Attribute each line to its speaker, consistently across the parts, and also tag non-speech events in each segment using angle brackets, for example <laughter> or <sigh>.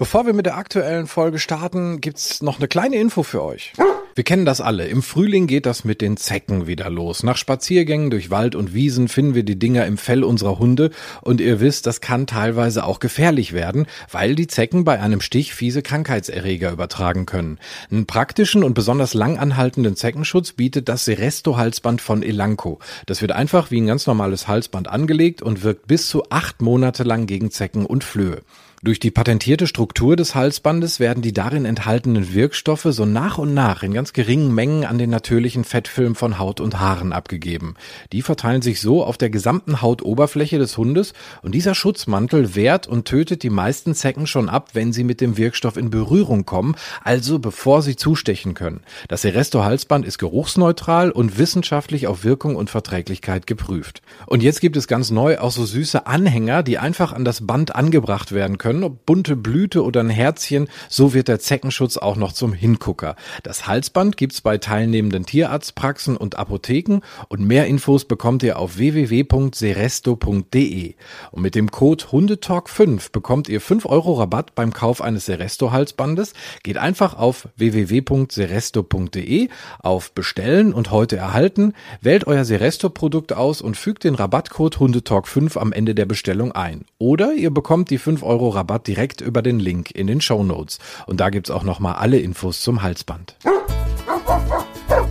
Speaker 1: Bevor wir mit der aktuellen Folge starten, gibt's noch eine kleine Info für euch. Wir kennen das alle. Im Frühling geht das mit den Zecken wieder los. Nach Spaziergängen durch Wald und Wiesen finden wir die Dinger im Fell unserer Hunde und ihr wisst, das kann teilweise auch gefährlich werden, weil die Zecken bei einem Stich fiese Krankheitserreger übertragen können. Einen praktischen und besonders lang anhaltenden Zeckenschutz bietet das Seresto-Halsband von Elanco. Das wird einfach wie ein ganz normales Halsband angelegt und wirkt bis zu acht Monate lang gegen Zecken und Flöhe. Durch die patentierte Struktur des Halsbandes werden die darin enthaltenen Wirkstoffe so nach und nach in ganz geringen Mengen an den natürlichen Fettfilm von Haut und Haaren abgegeben. Die verteilen sich so auf der gesamten Hautoberfläche des Hundes und dieser Schutzmantel wehrt und tötet die meisten Zecken schon ab, wenn sie mit dem Wirkstoff in Berührung kommen, also bevor sie zustechen können. Das Seresto Halsband ist geruchsneutral und wissenschaftlich auf Wirkung und Verträglichkeit geprüft. Und jetzt gibt es ganz neu auch so süße Anhänger, die einfach an das Band angebracht werden können können, ob bunte Blüte oder ein Herzchen, so wird der Zeckenschutz auch noch zum Hingucker. Das Halsband gibt's bei teilnehmenden Tierarztpraxen und Apotheken und mehr Infos bekommt ihr auf www.seresto.de. Und mit dem Code Hundetalk5 bekommt ihr 5 Euro Rabatt beim Kauf eines Seresto Halsbandes. Geht einfach auf www.seresto.de auf Bestellen und heute erhalten, wählt euer Seresto Produkt aus und fügt den Rabattcode Hundetalk5 am Ende der Bestellung ein. Oder ihr bekommt die 5 Euro Rabatt direkt über den Link in den Show Notes. Und da gibt's auch nochmal alle Infos zum Halsband.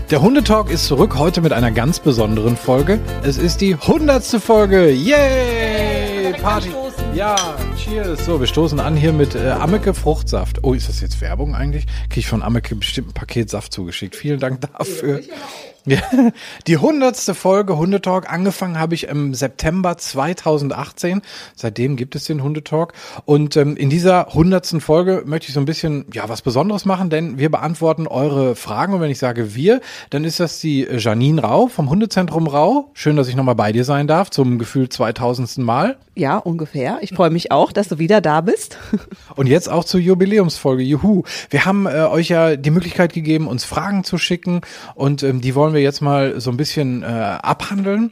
Speaker 1: Der Hundetalk ist zurück heute mit einer ganz besonderen Folge. Es ist die hundertste Folge. Yay! Party! Ja, cheers. So, wir stoßen an hier mit äh, Ammeke Fruchtsaft. Oh, ist das jetzt Werbung eigentlich? Kriege ich von Ammeke bestimmt ein Paket Saft zugeschickt. Vielen Dank dafür. <laughs> Die hundertste Folge Hundetalk. Angefangen habe ich im September 2018. Seitdem gibt es den Hundetalk. Und ähm, in dieser hundertsten Folge möchte ich so ein bisschen ja was Besonderes machen, denn wir beantworten eure Fragen. Und wenn ich sage wir, dann ist das die Janine Rau vom Hundezentrum Rau. Schön, dass ich nochmal bei dir sein darf zum Gefühl 2000. Mal.
Speaker 2: Ja, ungefähr. Ich freue mich auch, dass du wieder da bist. <laughs>
Speaker 1: Und jetzt auch zur Jubiläumsfolge. Juhu. Wir haben äh, euch ja die Möglichkeit gegeben, uns Fragen zu schicken und ähm, die wollen wir jetzt mal so ein bisschen äh, abhandeln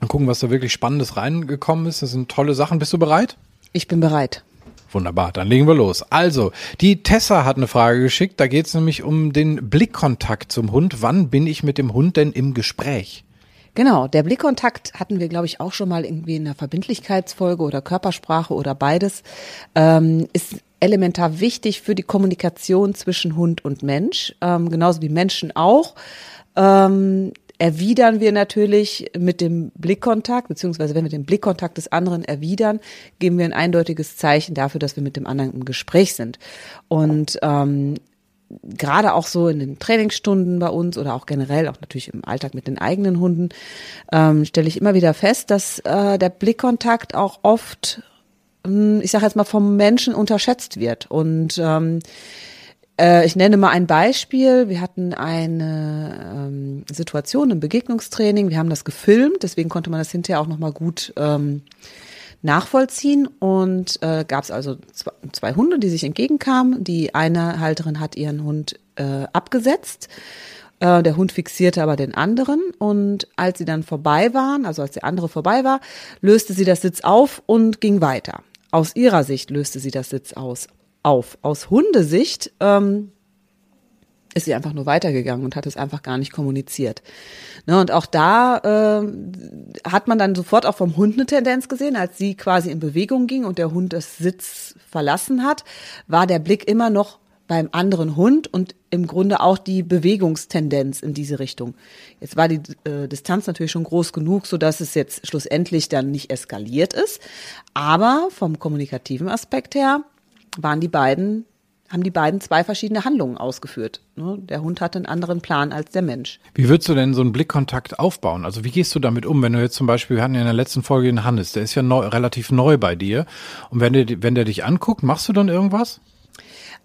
Speaker 1: und gucken, was da wirklich Spannendes reingekommen ist. Das sind tolle Sachen. Bist du bereit?
Speaker 2: Ich bin bereit.
Speaker 1: Wunderbar, dann legen wir los. Also, die Tessa hat eine Frage geschickt. Da geht es nämlich um den Blickkontakt zum Hund. Wann bin ich mit dem Hund denn im Gespräch?
Speaker 2: Genau, der Blickkontakt hatten wir, glaube ich, auch schon mal irgendwie in der Verbindlichkeitsfolge oder Körpersprache oder beides. Ähm, ist elementar wichtig für die Kommunikation zwischen Hund und Mensch, ähm, genauso wie Menschen auch. Ähm, erwidern wir natürlich mit dem Blickkontakt, beziehungsweise wenn wir den Blickkontakt des anderen erwidern, geben wir ein eindeutiges Zeichen dafür, dass wir mit dem anderen im Gespräch sind. Und ähm, gerade auch so in den Trainingsstunden bei uns oder auch generell, auch natürlich im Alltag mit den eigenen Hunden, ähm, stelle ich immer wieder fest, dass äh, der Blickkontakt auch oft, ähm, ich sage jetzt mal, vom Menschen unterschätzt wird. Und ähm, äh, ich nenne mal ein Beispiel. Wir hatten eine ähm, Situation im Begegnungstraining. Wir haben das gefilmt, deswegen konnte man das hinterher auch nochmal gut ähm, nachvollziehen. Und äh, gab es also zwei, zwei Hunde, die sich entgegenkamen. Die eine Halterin hat ihren Hund äh, abgesetzt. Äh, der Hund fixierte aber den anderen. Und als sie dann vorbei waren, also als der andere vorbei war, löste sie das Sitz auf und ging weiter. Aus ihrer Sicht löste sie das Sitz aus auf. Aus Hundesicht ähm, ist sie einfach nur weitergegangen und hat es einfach gar nicht kommuniziert. Ne, und auch da äh, hat man dann sofort auch vom Hund eine Tendenz gesehen, als sie quasi in Bewegung ging und der Hund das Sitz verlassen hat, war der Blick immer noch beim anderen Hund und im Grunde auch die Bewegungstendenz in diese Richtung. Jetzt war die äh, Distanz natürlich schon groß genug, so dass es jetzt schlussendlich dann nicht eskaliert ist, aber vom kommunikativen Aspekt her waren die beiden, haben die beiden zwei verschiedene Handlungen ausgeführt. Ne? Der Hund hatte einen anderen Plan als der Mensch.
Speaker 1: Wie würdest du denn so einen Blickkontakt aufbauen? Also wie gehst du damit um, wenn du jetzt zum Beispiel, wir hatten ja in der letzten Folge den Hannes, der ist ja neu, relativ neu bei dir. Und wenn der, wenn der dich anguckt, machst du dann irgendwas?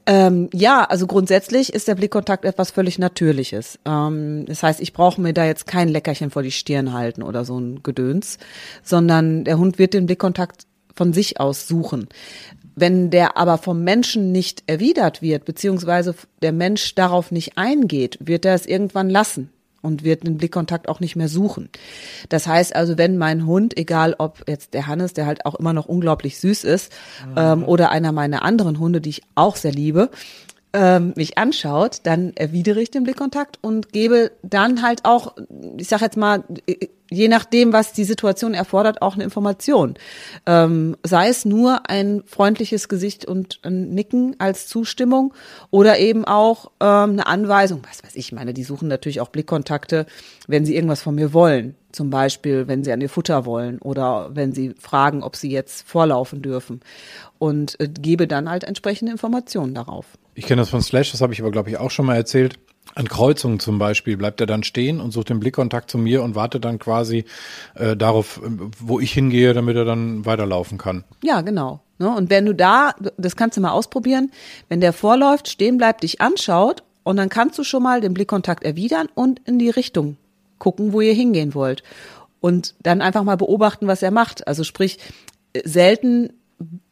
Speaker 2: Ähm, ja, also grundsätzlich ist der Blickkontakt etwas völlig Natürliches. Ähm, das heißt, ich brauche mir da jetzt kein Leckerchen vor die Stirn halten oder so ein Gedöns, sondern der Hund wird den Blickkontakt von sich aus suchen. Wenn der aber vom Menschen nicht erwidert wird, beziehungsweise der Mensch darauf nicht eingeht, wird er es irgendwann lassen. und wird den Blickkontakt auch nicht mehr suchen. Das heißt also, wenn mein Hund, egal ob jetzt der Hannes, der halt auch immer noch unglaublich süß ist, mhm. ähm, oder einer meiner anderen Hunde, die ich auch sehr liebe, ähm, mich anschaut, dann erwidere ich den Blickkontakt und gebe dann halt auch, ich sag jetzt mal, je nachdem, was die Situation erfordert, auch eine Information. Ähm, sei es nur ein freundliches Gesicht und ein Nicken als Zustimmung oder eben auch ähm, eine Anweisung. Was weiß ich, meine, die suchen natürlich auch Blickkontakte, wenn sie irgendwas von mir wollen. Zum Beispiel, wenn sie an ihr Futter wollen oder wenn sie fragen, ob sie jetzt vorlaufen dürfen. Und äh, gebe dann halt entsprechende Informationen darauf.
Speaker 1: Ich kenne das von Slash, das habe ich aber, glaube ich, auch schon mal erzählt. An Kreuzungen zum Beispiel bleibt er dann stehen und sucht den Blickkontakt zu mir und wartet dann quasi äh, darauf, äh, wo ich hingehe, damit er dann weiterlaufen kann.
Speaker 2: Ja, genau. Ne? Und wenn du da, das kannst du mal ausprobieren, wenn der vorläuft, stehen bleibt, dich anschaut und dann kannst du schon mal den Blickkontakt erwidern und in die Richtung gucken, wo ihr hingehen wollt. Und dann einfach mal beobachten, was er macht. Also sprich, selten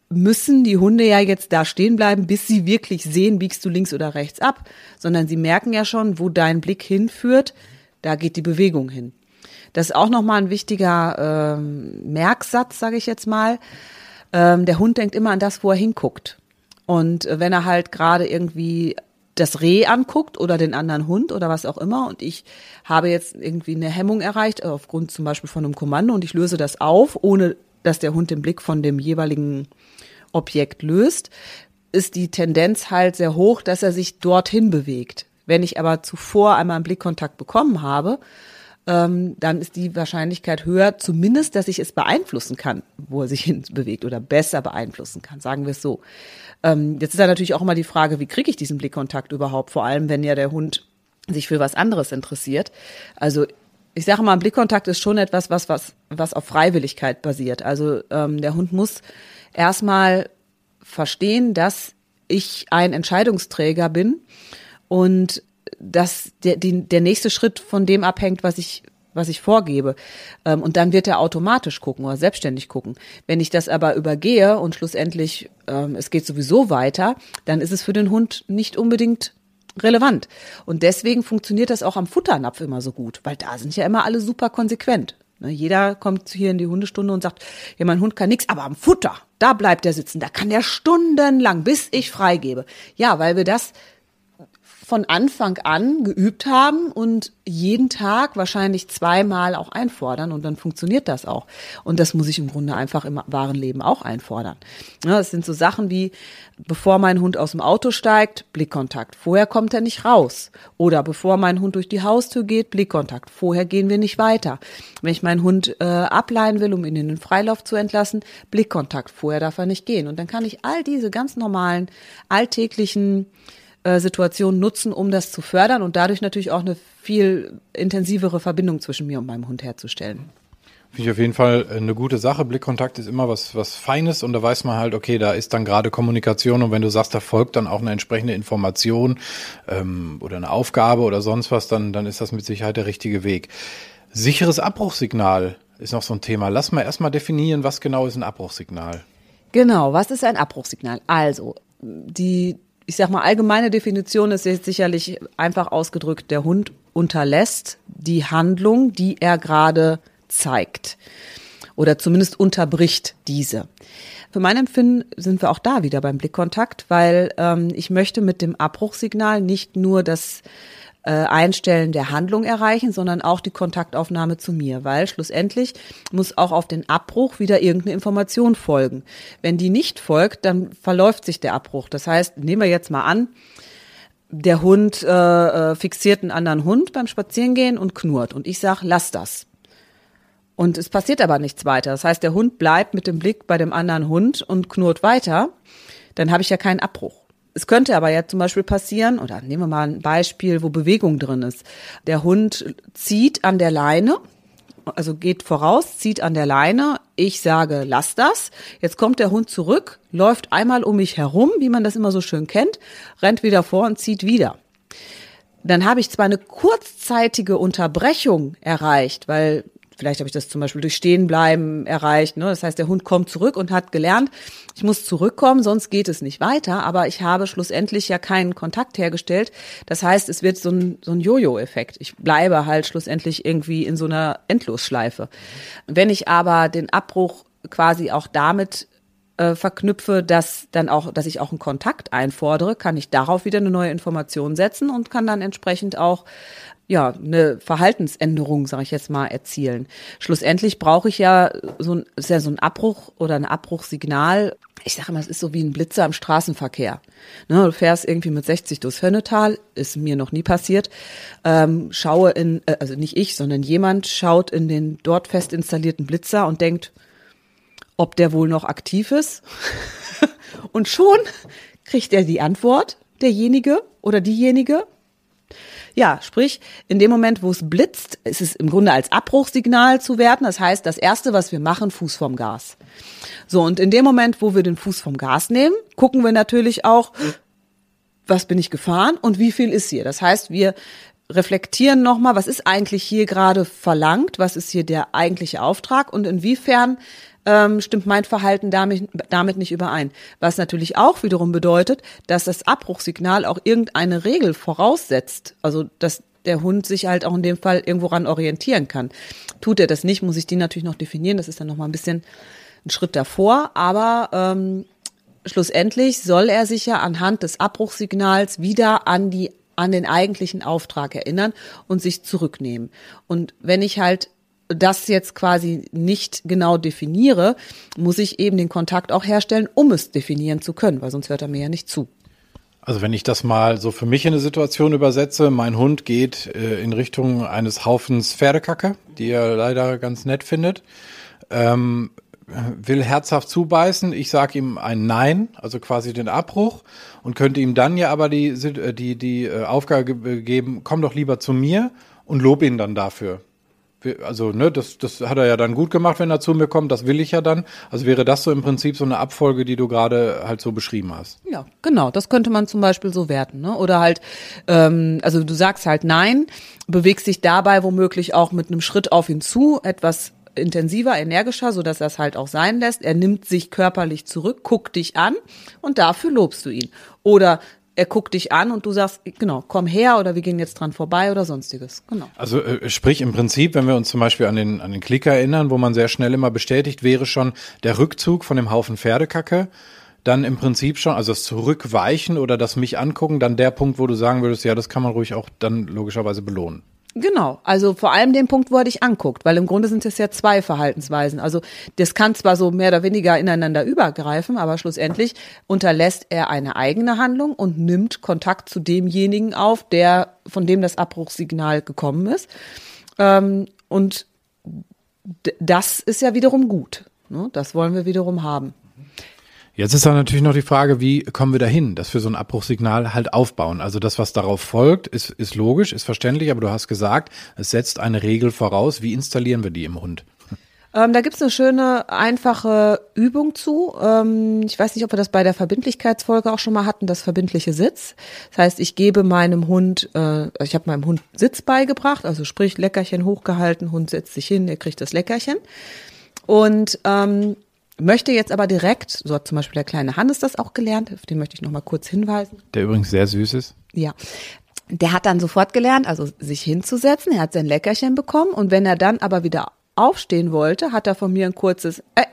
Speaker 2: müssen die Hunde ja jetzt da stehen bleiben, bis sie wirklich sehen, biegst du links oder rechts ab, sondern sie merken ja schon, wo dein Blick hinführt, da geht die Bewegung hin. Das ist auch nochmal ein wichtiger ähm, Merksatz, sage ich jetzt mal. Ähm, der Hund denkt immer an das, wo er hinguckt. Und äh, wenn er halt gerade irgendwie das Reh anguckt oder den anderen Hund oder was auch immer und ich habe jetzt irgendwie eine Hemmung erreicht, aufgrund zum Beispiel von einem Kommando und ich löse das auf, ohne dass der Hund den Blick von dem jeweiligen Objekt löst, ist die Tendenz halt sehr hoch, dass er sich dorthin bewegt. Wenn ich aber zuvor einmal einen Blickkontakt bekommen habe, ähm, dann ist die Wahrscheinlichkeit höher, zumindest, dass ich es beeinflussen kann, wo er sich hin bewegt oder besser beeinflussen kann, sagen wir es so. Ähm, jetzt ist da natürlich auch immer die Frage, wie kriege ich diesen Blickkontakt überhaupt, vor allem wenn ja der Hund sich für was anderes interessiert. Also ich sage mal, ein Blickkontakt ist schon etwas, was, was, was auf Freiwilligkeit basiert. Also ähm, der Hund muss erstmal verstehen, dass ich ein Entscheidungsträger bin und dass der, die, der nächste Schritt von dem abhängt, was ich was ich vorgebe. Ähm, und dann wird er automatisch gucken oder selbstständig gucken. Wenn ich das aber übergehe und schlussendlich ähm, es geht sowieso weiter, dann ist es für den Hund nicht unbedingt relevant. Und deswegen funktioniert das auch am Futternapf immer so gut, weil da sind ja immer alle super konsequent. Ne, jeder kommt hier in die Hundestunde und sagt, ja, mein Hund kann nichts, aber am Futter, da bleibt er sitzen, da kann der stundenlang, bis ich freigebe. Ja, weil wir das von Anfang an geübt haben und jeden Tag wahrscheinlich zweimal auch einfordern und dann funktioniert das auch. Und das muss ich im Grunde einfach im wahren Leben auch einfordern. Ja, sind so Sachen wie, bevor mein Hund aus dem Auto steigt, Blickkontakt. Vorher kommt er nicht raus. Oder bevor mein Hund durch die Haustür geht, Blickkontakt. Vorher gehen wir nicht weiter. Wenn ich meinen Hund äh, ableihen will, um ihn in den Freilauf zu entlassen, Blickkontakt. Vorher darf er nicht gehen. Und dann kann ich all diese ganz normalen, alltäglichen äh, Situation nutzen, um das zu fördern und dadurch natürlich auch eine viel intensivere Verbindung zwischen mir und meinem Hund herzustellen.
Speaker 1: Finde ich auf jeden Fall eine gute Sache. Blickkontakt ist immer was, was Feines und da weiß man halt, okay, da ist dann gerade Kommunikation und wenn du sagst, da folgt dann auch eine entsprechende Information ähm, oder eine Aufgabe oder sonst was, dann, dann ist das mit Sicherheit der richtige Weg. Sicheres Abbruchsignal ist noch so ein Thema. Lass mal erstmal definieren, was genau ist ein Abbruchsignal.
Speaker 2: Genau, was ist ein Abbruchsignal? Also, die ich sag mal, allgemeine Definition ist jetzt sicherlich einfach ausgedrückt, der Hund unterlässt die Handlung, die er gerade zeigt. Oder zumindest unterbricht diese. Für mein Empfinden sind wir auch da wieder beim Blickkontakt, weil ähm, ich möchte mit dem Abbruchsignal nicht nur das äh, Einstellen der Handlung erreichen, sondern auch die Kontaktaufnahme zu mir, weil schlussendlich muss auch auf den Abbruch wieder irgendeine Information folgen. Wenn die nicht folgt, dann verläuft sich der Abbruch. Das heißt, nehmen wir jetzt mal an, der Hund äh, äh fixiert einen anderen Hund beim Spazierengehen und knurrt und ich sage, lass das. Und es passiert aber nichts weiter. Das heißt, der Hund bleibt mit dem Blick bei dem anderen Hund und knurrt weiter. Dann habe ich ja keinen Abbruch. Es könnte aber ja zum Beispiel passieren, oder nehmen wir mal ein Beispiel, wo Bewegung drin ist. Der Hund zieht an der Leine, also geht voraus, zieht an der Leine. Ich sage, lass das. Jetzt kommt der Hund zurück, läuft einmal um mich herum, wie man das immer so schön kennt, rennt wieder vor und zieht wieder. Dann habe ich zwar eine kurzzeitige Unterbrechung erreicht, weil vielleicht habe ich das zum Beispiel durch Stehenbleiben erreicht. Ne? Das heißt, der Hund kommt zurück und hat gelernt, ich muss zurückkommen, sonst geht es nicht weiter. Aber ich habe schlussendlich ja keinen Kontakt hergestellt. Das heißt, es wird so ein, so ein Jojo-Effekt. Ich bleibe halt schlussendlich irgendwie in so einer Endlosschleife. Wenn ich aber den Abbruch quasi auch damit äh, verknüpfe, dass dann auch, dass ich auch einen Kontakt einfordere, kann ich darauf wieder eine neue Information setzen und kann dann entsprechend auch ja, eine Verhaltensänderung, sage ich jetzt mal, erzielen. Schlussendlich brauche ich ja so ein, ist ja so ein Abbruch oder ein Abbruchsignal. Ich sage mal, es ist so wie ein Blitzer im Straßenverkehr. Ne, du fährst irgendwie mit 60 durchs Hönnetal, ist mir noch nie passiert. Ähm, schaue in, äh, also nicht ich, sondern jemand schaut in den dort fest installierten Blitzer und denkt, ob der wohl noch aktiv ist. <laughs> und schon kriegt er die Antwort, derjenige oder diejenige, ja, sprich, in dem Moment, wo es blitzt, ist es im Grunde als Abbruchsignal zu werten. Das heißt, das erste, was wir machen, Fuß vom Gas. So, und in dem Moment, wo wir den Fuß vom Gas nehmen, gucken wir natürlich auch, was bin ich gefahren und wie viel ist hier. Das heißt, wir reflektieren nochmal, was ist eigentlich hier gerade verlangt, was ist hier der eigentliche Auftrag und inwiefern ähm, stimmt mein Verhalten damit, damit nicht überein. Was natürlich auch wiederum bedeutet, dass das Abbruchsignal auch irgendeine Regel voraussetzt. Also, dass der Hund sich halt auch in dem Fall irgendwo ran orientieren kann. Tut er das nicht, muss ich die natürlich noch definieren. Das ist dann nochmal ein bisschen ein Schritt davor. Aber ähm, schlussendlich soll er sich ja anhand des Abbruchsignals wieder an die an den eigentlichen Auftrag erinnern und sich zurücknehmen. Und wenn ich halt das jetzt quasi nicht genau definiere, muss ich eben den Kontakt auch herstellen, um es definieren zu können, weil sonst hört er mir ja nicht zu.
Speaker 1: Also wenn ich das mal so für mich in eine Situation übersetze, mein Hund geht äh, in Richtung eines Haufens Pferdekacke, die er leider ganz nett findet, ähm, will herzhaft zubeißen, ich sage ihm ein Nein, also quasi den Abbruch und könnte ihm dann ja aber die, äh, die, die äh, Aufgabe geben, komm doch lieber zu mir und lob ihn dann dafür also ne, das, das hat er ja dann gut gemacht, wenn er zu mir kommt, das will ich ja dann. Also wäre das so im Prinzip so eine Abfolge, die du gerade halt so beschrieben hast.
Speaker 2: Ja, genau, das könnte man zum Beispiel so werten. Ne? Oder halt, ähm, also du sagst halt nein, bewegst dich dabei womöglich auch mit einem Schritt auf ihn zu, etwas intensiver, energischer, so dass er es halt auch sein lässt. Er nimmt sich körperlich zurück, guckt dich an und dafür lobst du ihn. Oder er guckt dich an und du sagst, genau, komm her oder wir gehen jetzt dran vorbei oder sonstiges. Genau.
Speaker 1: Also äh, sprich im Prinzip, wenn wir uns zum Beispiel an den, an den Klick erinnern, wo man sehr schnell immer bestätigt, wäre schon der Rückzug von dem Haufen Pferdekacke dann im Prinzip schon, also das Zurückweichen oder das mich angucken, dann der Punkt, wo du sagen würdest, ja, das kann man ruhig auch dann logischerweise belohnen.
Speaker 2: Genau, also vor allem den Punkt, wo er dich anguckt, weil im Grunde sind es ja zwei Verhaltensweisen. Also das kann zwar so mehr oder weniger ineinander übergreifen, aber schlussendlich unterlässt er eine eigene Handlung und nimmt Kontakt zu demjenigen auf, der von dem das Abbruchssignal gekommen ist. Ähm, und das ist ja wiederum gut. Ne? Das wollen wir wiederum haben.
Speaker 1: Jetzt ist dann natürlich noch die Frage, wie kommen wir dahin, dass wir so ein Abbruchssignal halt aufbauen. Also das, was darauf folgt, ist, ist logisch, ist verständlich, aber du hast gesagt, es setzt eine Regel voraus. Wie installieren wir die im Hund?
Speaker 2: Ähm, da gibt's eine schöne, einfache Übung zu. Ähm, ich weiß nicht, ob wir das bei der Verbindlichkeitsfolge auch schon mal hatten, das verbindliche Sitz. Das heißt, ich gebe meinem Hund, äh, ich habe meinem Hund Sitz beigebracht, also sprich Leckerchen hochgehalten, Hund setzt sich hin, er kriegt das Leckerchen. Und ähm, Möchte jetzt aber direkt, so hat zum Beispiel der kleine Hannes das auch gelernt, auf den möchte ich nochmal kurz hinweisen.
Speaker 1: Der übrigens sehr süß ist.
Speaker 2: Ja. Der hat dann sofort gelernt, also sich hinzusetzen, er hat sein Leckerchen bekommen und wenn er dann aber wieder aufstehen wollte, hat er von mir ein kurzes äh,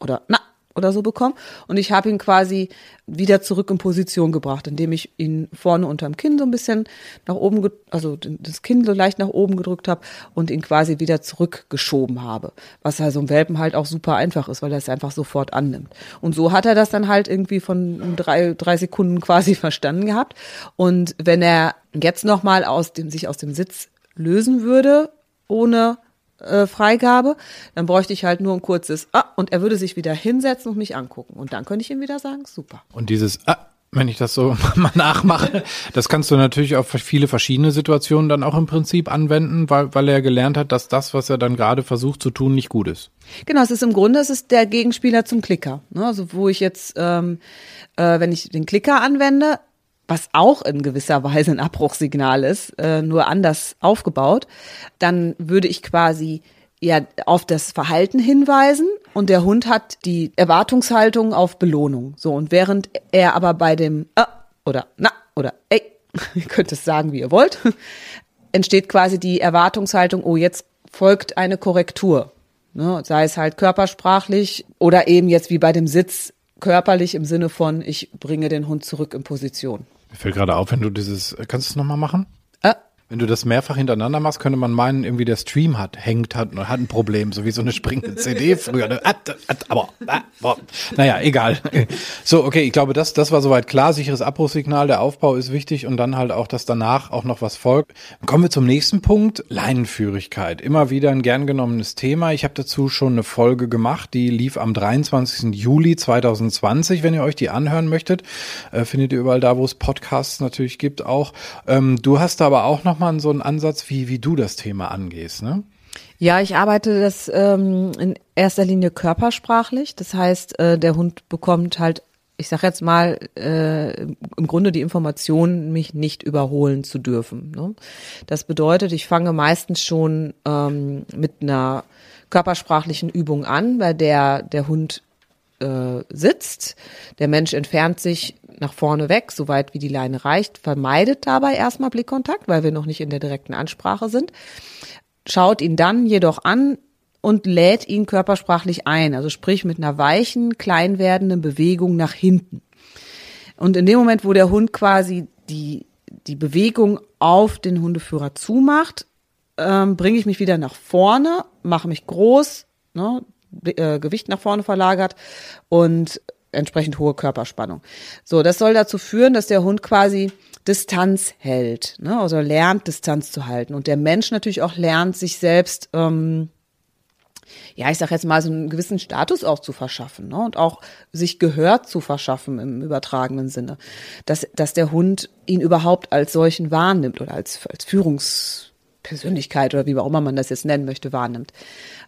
Speaker 2: oder na oder so bekommen. Und ich habe ihn quasi wieder zurück in Position gebracht, indem ich ihn vorne unterm Kinn so ein bisschen nach oben, also das Kinn so leicht nach oben gedrückt habe und ihn quasi wieder zurückgeschoben habe. Was also im Welpen halt auch super einfach ist, weil er es einfach sofort annimmt. Und so hat er das dann halt irgendwie von drei, drei Sekunden quasi <laughs> verstanden gehabt. Und wenn er jetzt nochmal aus dem, sich aus dem Sitz lösen würde, ohne äh, Freigabe, dann bräuchte ich halt nur ein kurzes Ah und er würde sich wieder hinsetzen und mich angucken. Und dann könnte ich ihm wieder sagen, super.
Speaker 1: Und dieses Ah, wenn ich das so <laughs> mal nachmache, das kannst du natürlich auf viele verschiedene Situationen dann auch im Prinzip anwenden, weil, weil er gelernt hat, dass das, was er dann gerade versucht zu tun, nicht gut ist.
Speaker 2: Genau, es ist im Grunde, es ist der Gegenspieler zum Klicker. Ne? Also wo ich jetzt, ähm, äh, wenn ich den Klicker anwende, was auch in gewisser Weise ein Abbruchsignal ist, äh, nur anders aufgebaut, dann würde ich quasi ja auf das Verhalten hinweisen und der Hund hat die Erwartungshaltung auf Belohnung. So und während er aber bei dem äh, oder na oder ey, <laughs> ihr könnt es sagen, wie ihr wollt, <laughs> entsteht quasi die Erwartungshaltung, oh, jetzt folgt eine Korrektur. Ne, sei es halt körpersprachlich oder eben jetzt wie bei dem Sitz körperlich im Sinne von, ich bringe den Hund zurück in Position.
Speaker 1: Mir fällt gerade auf, wenn du dieses, kannst du es nochmal machen? Wenn du das mehrfach hintereinander machst, könnte man meinen, irgendwie der Stream hat, hängt, hat, hat ein Problem, so wie so eine springende CD früher. ne? Aber, naja, egal. So, okay, ich glaube, das, das war soweit klar. Sicheres Abbruchsignal, der Aufbau ist wichtig und dann halt auch, dass danach auch noch was folgt. Kommen wir zum nächsten Punkt, Leinenführigkeit. Immer wieder ein gern genommenes Thema. Ich habe dazu schon eine Folge gemacht, die lief am 23. Juli 2020, wenn ihr euch die anhören möchtet. Äh, findet ihr überall da, wo es Podcasts natürlich gibt auch. Ähm, du hast da aber auch nochmal so einen Ansatz, wie, wie du das Thema angehst, ne?
Speaker 2: Ja, ich arbeite das ähm, in erster Linie körpersprachlich. Das heißt, äh, der Hund bekommt halt, ich sag jetzt mal, äh, im Grunde die Information, mich nicht überholen zu dürfen. Ne? Das bedeutet, ich fange meistens schon ähm, mit einer körpersprachlichen Übung an, bei der der Hund äh, sitzt. Der Mensch entfernt sich nach vorne weg, so weit wie die Leine reicht, vermeidet dabei erstmal Blickkontakt, weil wir noch nicht in der direkten Ansprache sind schaut ihn dann jedoch an und lädt ihn körpersprachlich ein, also sprich mit einer weichen, klein werdenden Bewegung nach hinten. Und in dem Moment, wo der Hund quasi die, die Bewegung auf den Hundeführer zumacht, ähm, bringe ich mich wieder nach vorne, mache mich groß, ne, äh, Gewicht nach vorne verlagert und entsprechend hohe Körperspannung. So, das soll dazu führen, dass der Hund quasi Distanz hält, ne? also lernt Distanz zu halten und der Mensch natürlich auch lernt, sich selbst, ähm, ja, ich sag jetzt mal, so einen gewissen Status auch zu verschaffen ne? und auch sich Gehör zu verschaffen im übertragenen Sinne, dass, dass der Hund ihn überhaupt als solchen wahrnimmt oder als, als Führungspersönlichkeit oder wie auch immer man das jetzt nennen möchte, wahrnimmt.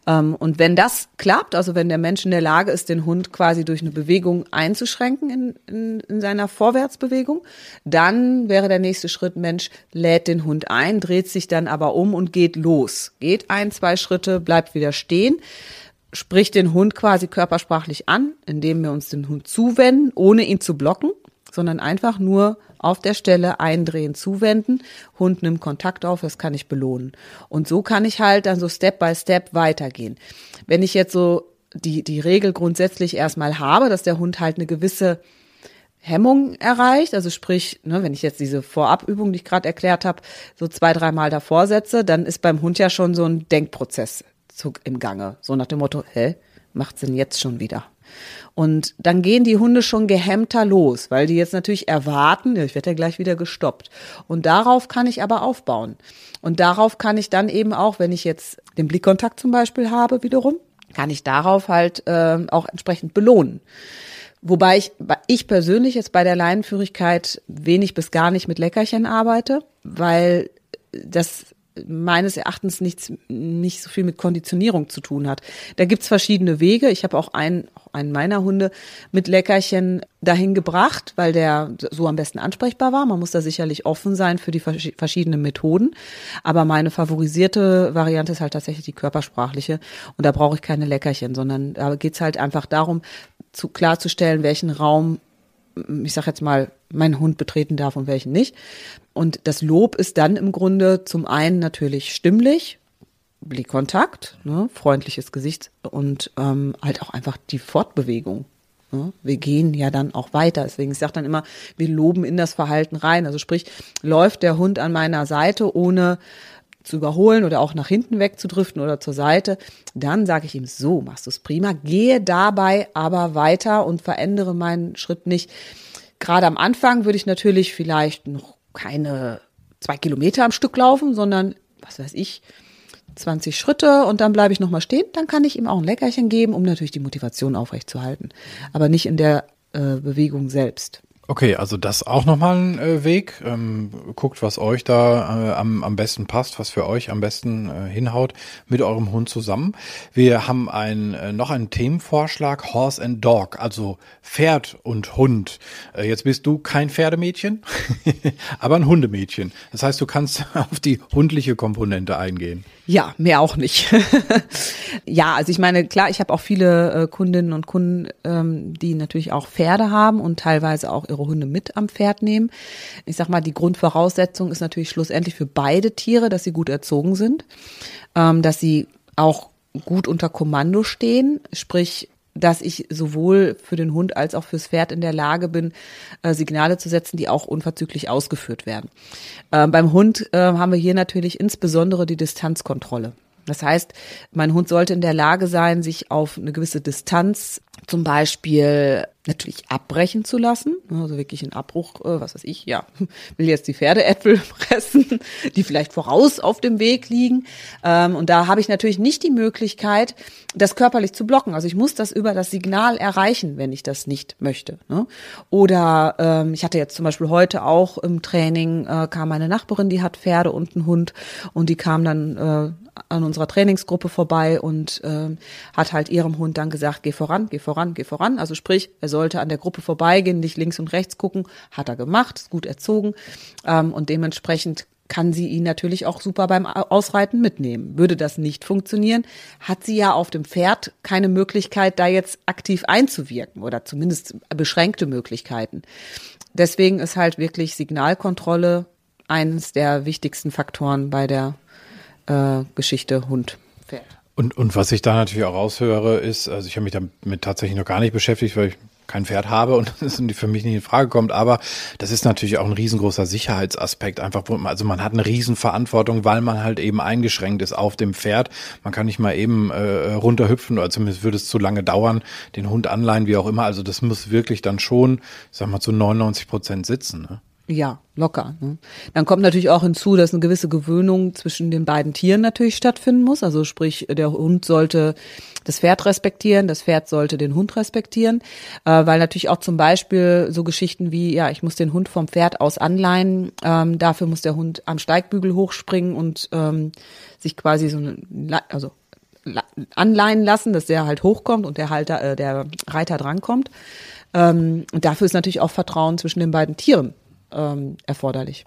Speaker 2: Ähm, und wenn das klappt, also wenn der Mensch in der Lage ist, den Hund quasi durch eine Bewegung einzuschränken in, in, in seiner Vorwärtsbewegung, dann wäre der nächste Schritt, Mensch lädt den Hund ein, dreht sich dann aber um und geht los. Geht ein, zwei Schritte, bleibt wieder stehen spricht den Hund quasi körpersprachlich an, indem wir uns den Hund zuwenden, ohne ihn zu blocken, sondern einfach nur auf der Stelle eindrehen, zuwenden. Hund nimmt Kontakt auf, das kann ich belohnen. Und so kann ich halt dann so Step by Step weitergehen. Wenn ich jetzt so die, die Regel grundsätzlich erstmal habe, dass der Hund halt eine gewisse Hemmung erreicht, also sprich, ne, wenn ich jetzt diese Vorabübung, die ich gerade erklärt habe, so zwei, dreimal davor setze, dann ist beim Hund ja schon so ein Denkprozess im Gange. So nach dem Motto, hä, macht's denn jetzt schon wieder? Und dann gehen die Hunde schon gehemmter los, weil die jetzt natürlich erwarten, ich werde ja gleich wieder gestoppt. Und darauf kann ich aber aufbauen. Und darauf kann ich dann eben auch, wenn ich jetzt den Blickkontakt zum Beispiel habe, wiederum, kann ich darauf halt äh, auch entsprechend belohnen. Wobei ich, ich persönlich jetzt bei der Leinenführigkeit wenig bis gar nicht mit Leckerchen arbeite, weil das meines Erachtens nichts, nicht so viel mit Konditionierung zu tun hat. Da gibt's verschiedene Wege. Ich habe auch einen, einen meiner Hunde mit Leckerchen dahin gebracht, weil der so am besten ansprechbar war. Man muss da sicherlich offen sein für die verschiedenen Methoden. Aber meine favorisierte Variante ist halt tatsächlich die körpersprachliche. Und da brauche ich keine Leckerchen, sondern da geht's halt einfach darum, zu, klarzustellen, welchen Raum ich sag jetzt mal, mein Hund betreten darf und welchen nicht. Und das Lob ist dann im Grunde zum einen natürlich stimmlich, Blickkontakt, ne, freundliches Gesicht und ähm, halt auch einfach die Fortbewegung. Ne? Wir gehen ja dann auch weiter. Deswegen, ich sage dann immer, wir loben in das Verhalten rein. Also sprich, läuft der Hund an meiner Seite, ohne zu überholen oder auch nach hinten wegzudriften oder zur Seite, dann sage ich ihm, so machst du es prima, gehe dabei aber weiter und verändere meinen Schritt nicht. Gerade am Anfang würde ich natürlich vielleicht noch keine zwei Kilometer am Stück laufen, sondern, was weiß ich, 20 Schritte und dann bleibe ich nochmal stehen. Dann kann ich ihm auch ein Leckerchen geben, um natürlich die Motivation aufrechtzuerhalten. Aber nicht in der äh, Bewegung selbst.
Speaker 1: Okay, also das auch nochmal ein äh, Weg. Ähm, guckt, was euch da äh, am, am besten passt, was für euch am besten äh, hinhaut mit eurem Hund zusammen. Wir haben ein, äh, noch einen Themenvorschlag, Horse and Dog, also Pferd und Hund. Äh, jetzt bist du kein Pferdemädchen, <laughs> aber ein Hundemädchen. Das heißt, du kannst <laughs> auf die hundliche Komponente eingehen.
Speaker 2: Ja, mehr auch nicht. <laughs> ja, also ich meine, klar, ich habe auch viele äh, Kundinnen und Kunden, ähm, die natürlich auch Pferde haben und teilweise auch ihre Hunde mit am Pferd nehmen. Ich sag mal, die Grundvoraussetzung ist natürlich schlussendlich für beide Tiere, dass sie gut erzogen sind, ähm, dass sie auch gut unter Kommando stehen, sprich dass ich sowohl für den Hund als auch fürs Pferd in der Lage bin, äh, Signale zu setzen, die auch unverzüglich ausgeführt werden. Ähm, beim Hund äh, haben wir hier natürlich insbesondere die Distanzkontrolle. Das heißt, mein Hund sollte in der Lage sein, sich auf eine gewisse Distanz zum Beispiel natürlich abbrechen zu lassen, also wirklich ein Abbruch, äh, was weiß ich, ja, <laughs> will jetzt die Pferdeäpfel <laughs> fressen, die vielleicht voraus auf dem Weg liegen. Ähm, und da habe ich natürlich nicht die Möglichkeit, das körperlich zu blocken. Also ich muss das über das Signal erreichen, wenn ich das nicht möchte. Ne? Oder ähm, ich hatte jetzt zum Beispiel heute auch im Training, äh, kam meine Nachbarin, die hat Pferde und einen Hund und die kam dann äh, an unserer Trainingsgruppe vorbei und äh, hat halt ihrem Hund dann gesagt, geh voran, geh voran, geh voran. Also sprich, er sollte an der Gruppe vorbeigehen, nicht links und rechts gucken. Hat er gemacht, ist gut erzogen ähm, und dementsprechend kann sie ihn natürlich auch super beim Ausreiten mitnehmen. Würde das nicht funktionieren, hat sie ja auf dem Pferd keine Möglichkeit, da jetzt aktiv einzuwirken oder zumindest beschränkte Möglichkeiten. Deswegen ist halt wirklich Signalkontrolle eines der wichtigsten Faktoren bei der äh, Geschichte Hund, Pferd.
Speaker 1: Und, und was ich da natürlich auch raushöre, ist, also ich habe mich damit tatsächlich noch gar nicht beschäftigt, weil ich kein Pferd habe und <laughs> das für mich nicht in Frage kommt, aber das ist natürlich auch ein riesengroßer Sicherheitsaspekt. Einfach, also man hat eine Riesenverantwortung, weil man halt eben eingeschränkt ist auf dem Pferd. Man kann nicht mal eben äh, runterhüpfen oder zumindest würde es zu lange dauern, den Hund anleihen, wie auch immer. Also das muss wirklich dann schon, sag mal, zu 99 Prozent sitzen. Ne?
Speaker 2: Ja, locker. Ne? Dann kommt natürlich auch hinzu, dass eine gewisse Gewöhnung zwischen den beiden Tieren natürlich stattfinden muss. Also sprich, der Hund sollte das Pferd respektieren, das Pferd sollte den Hund respektieren, äh, weil natürlich auch zum Beispiel so Geschichten wie, ja, ich muss den Hund vom Pferd aus anleihen, ähm, dafür muss der Hund am Steigbügel hochspringen und ähm, sich quasi so, eine, also anleihen lassen, dass der halt hochkommt und der Halter, äh, der Reiter drankommt. Ähm, und dafür ist natürlich auch Vertrauen zwischen den beiden Tieren ähm, erforderlich.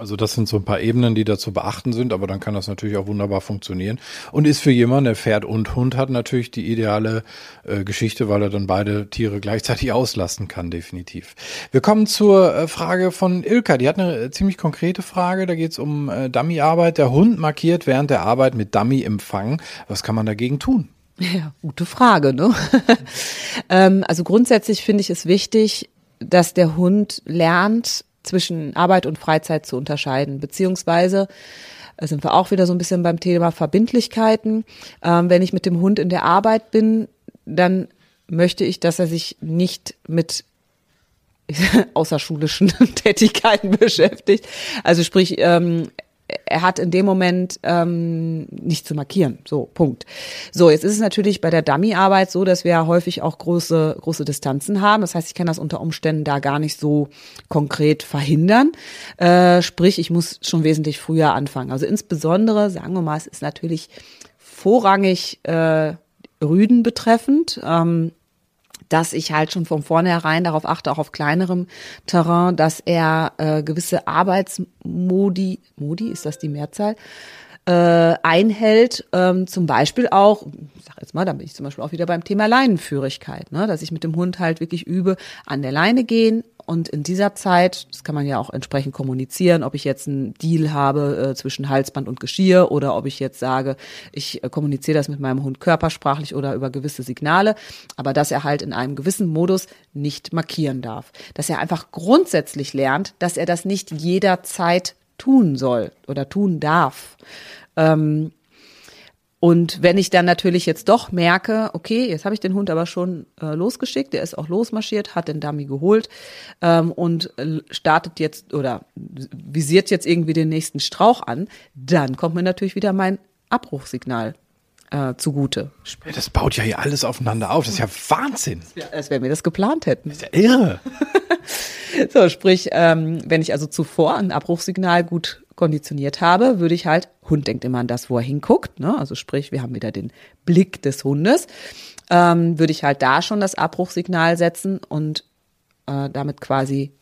Speaker 1: Also das sind so ein paar Ebenen, die da zu beachten sind, aber dann kann das natürlich auch wunderbar funktionieren. Und ist für jemanden, der Pferd und Hund hat, natürlich die ideale äh, Geschichte, weil er dann beide Tiere gleichzeitig <laughs> auslassen kann, definitiv. Wir kommen zur äh, Frage von Ilka. Die hat eine äh, ziemlich konkrete Frage. Da geht es um äh, Dummy-Arbeit. Der Hund markiert während der Arbeit mit Dummy-Empfang. Was kann man dagegen tun?
Speaker 2: Ja, gute Frage. Ne? <laughs> ähm, also grundsätzlich finde ich es wichtig, dass der Hund lernt, zwischen Arbeit und Freizeit zu unterscheiden, beziehungsweise sind wir auch wieder so ein bisschen beim Thema Verbindlichkeiten. Ähm, wenn ich mit dem Hund in der Arbeit bin, dann möchte ich, dass er sich nicht mit <laughs> außerschulischen <laughs> Tätigkeiten beschäftigt. Also sprich, ähm, er hat in dem Moment ähm, nicht zu markieren. So, Punkt. So, jetzt ist es natürlich bei der Dummy-Arbeit so, dass wir ja häufig auch große, große Distanzen haben. Das heißt, ich kann das unter Umständen da gar nicht so konkret verhindern. Äh, sprich, ich muss schon wesentlich früher anfangen. Also insbesondere, sagen wir mal, es ist natürlich vorrangig äh, Rüden betreffend. Ähm, dass ich halt schon von vornherein darauf achte, auch auf kleinerem Terrain, dass er äh, gewisse Arbeitsmodi, Modi, ist das die Mehrzahl, äh, einhält, ähm, zum Beispiel auch, ich sag jetzt mal, da bin ich zum Beispiel auch wieder beim Thema Leinenführigkeit, ne, dass ich mit dem Hund halt wirklich übe, an der Leine gehen, und in dieser Zeit, das kann man ja auch entsprechend kommunizieren, ob ich jetzt einen Deal habe äh, zwischen Halsband und Geschirr oder ob ich jetzt sage, ich äh, kommuniziere das mit meinem Hund körpersprachlich oder über gewisse Signale, aber dass er halt in einem gewissen Modus nicht markieren darf. Dass er einfach grundsätzlich lernt, dass er das nicht jederzeit tun soll oder tun darf. Ähm, und wenn ich dann natürlich jetzt doch merke, okay, jetzt habe ich den Hund aber schon äh, losgeschickt, der ist auch losmarschiert, hat den Dummy geholt ähm, und äh, startet jetzt oder visiert jetzt irgendwie den nächsten Strauch an, dann kommt mir natürlich wieder mein Abbruchsignal äh, zugute.
Speaker 1: Das baut ja hier alles aufeinander auf. Das ist ja Wahnsinn.
Speaker 2: Ja, als wenn wir das geplant hätten.
Speaker 1: Das ist ja irre. <laughs>
Speaker 2: so, sprich, ähm, wenn ich also zuvor ein Abbruchsignal gut konditioniert habe, würde ich halt, Hund denkt immer an das, wo er hinguckt, ne? also sprich, wir haben wieder den Blick des Hundes, ähm, würde ich halt da schon das Abbruchsignal setzen und äh, damit quasi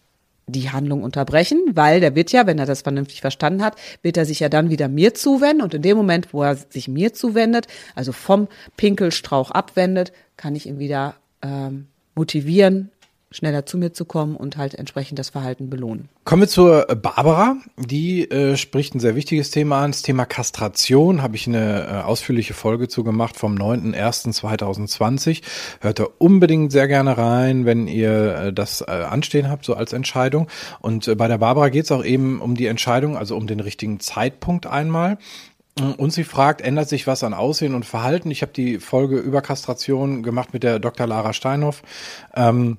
Speaker 2: die Handlung unterbrechen, weil der wird ja, wenn er das vernünftig verstanden hat, wird er sich ja dann wieder mir zuwenden und in dem Moment, wo er sich mir zuwendet, also vom Pinkelstrauch abwendet, kann ich ihn wieder ähm, motivieren, schneller zu mir zu kommen und halt entsprechend das Verhalten belohnen.
Speaker 1: Kommen wir zur Barbara. Die äh, spricht ein sehr wichtiges Thema an. Das Thema Kastration habe ich eine äh, ausführliche Folge zu gemacht vom 9.01.2020. Hört da unbedingt sehr gerne rein, wenn ihr äh, das äh, anstehen habt, so als Entscheidung. Und äh, bei der Barbara geht es auch eben um die Entscheidung, also um den richtigen Zeitpunkt einmal. Und sie fragt, ändert sich was an Aussehen und Verhalten? Ich habe die Folge über Kastration gemacht mit der Dr. Lara Steinhoff. Ähm,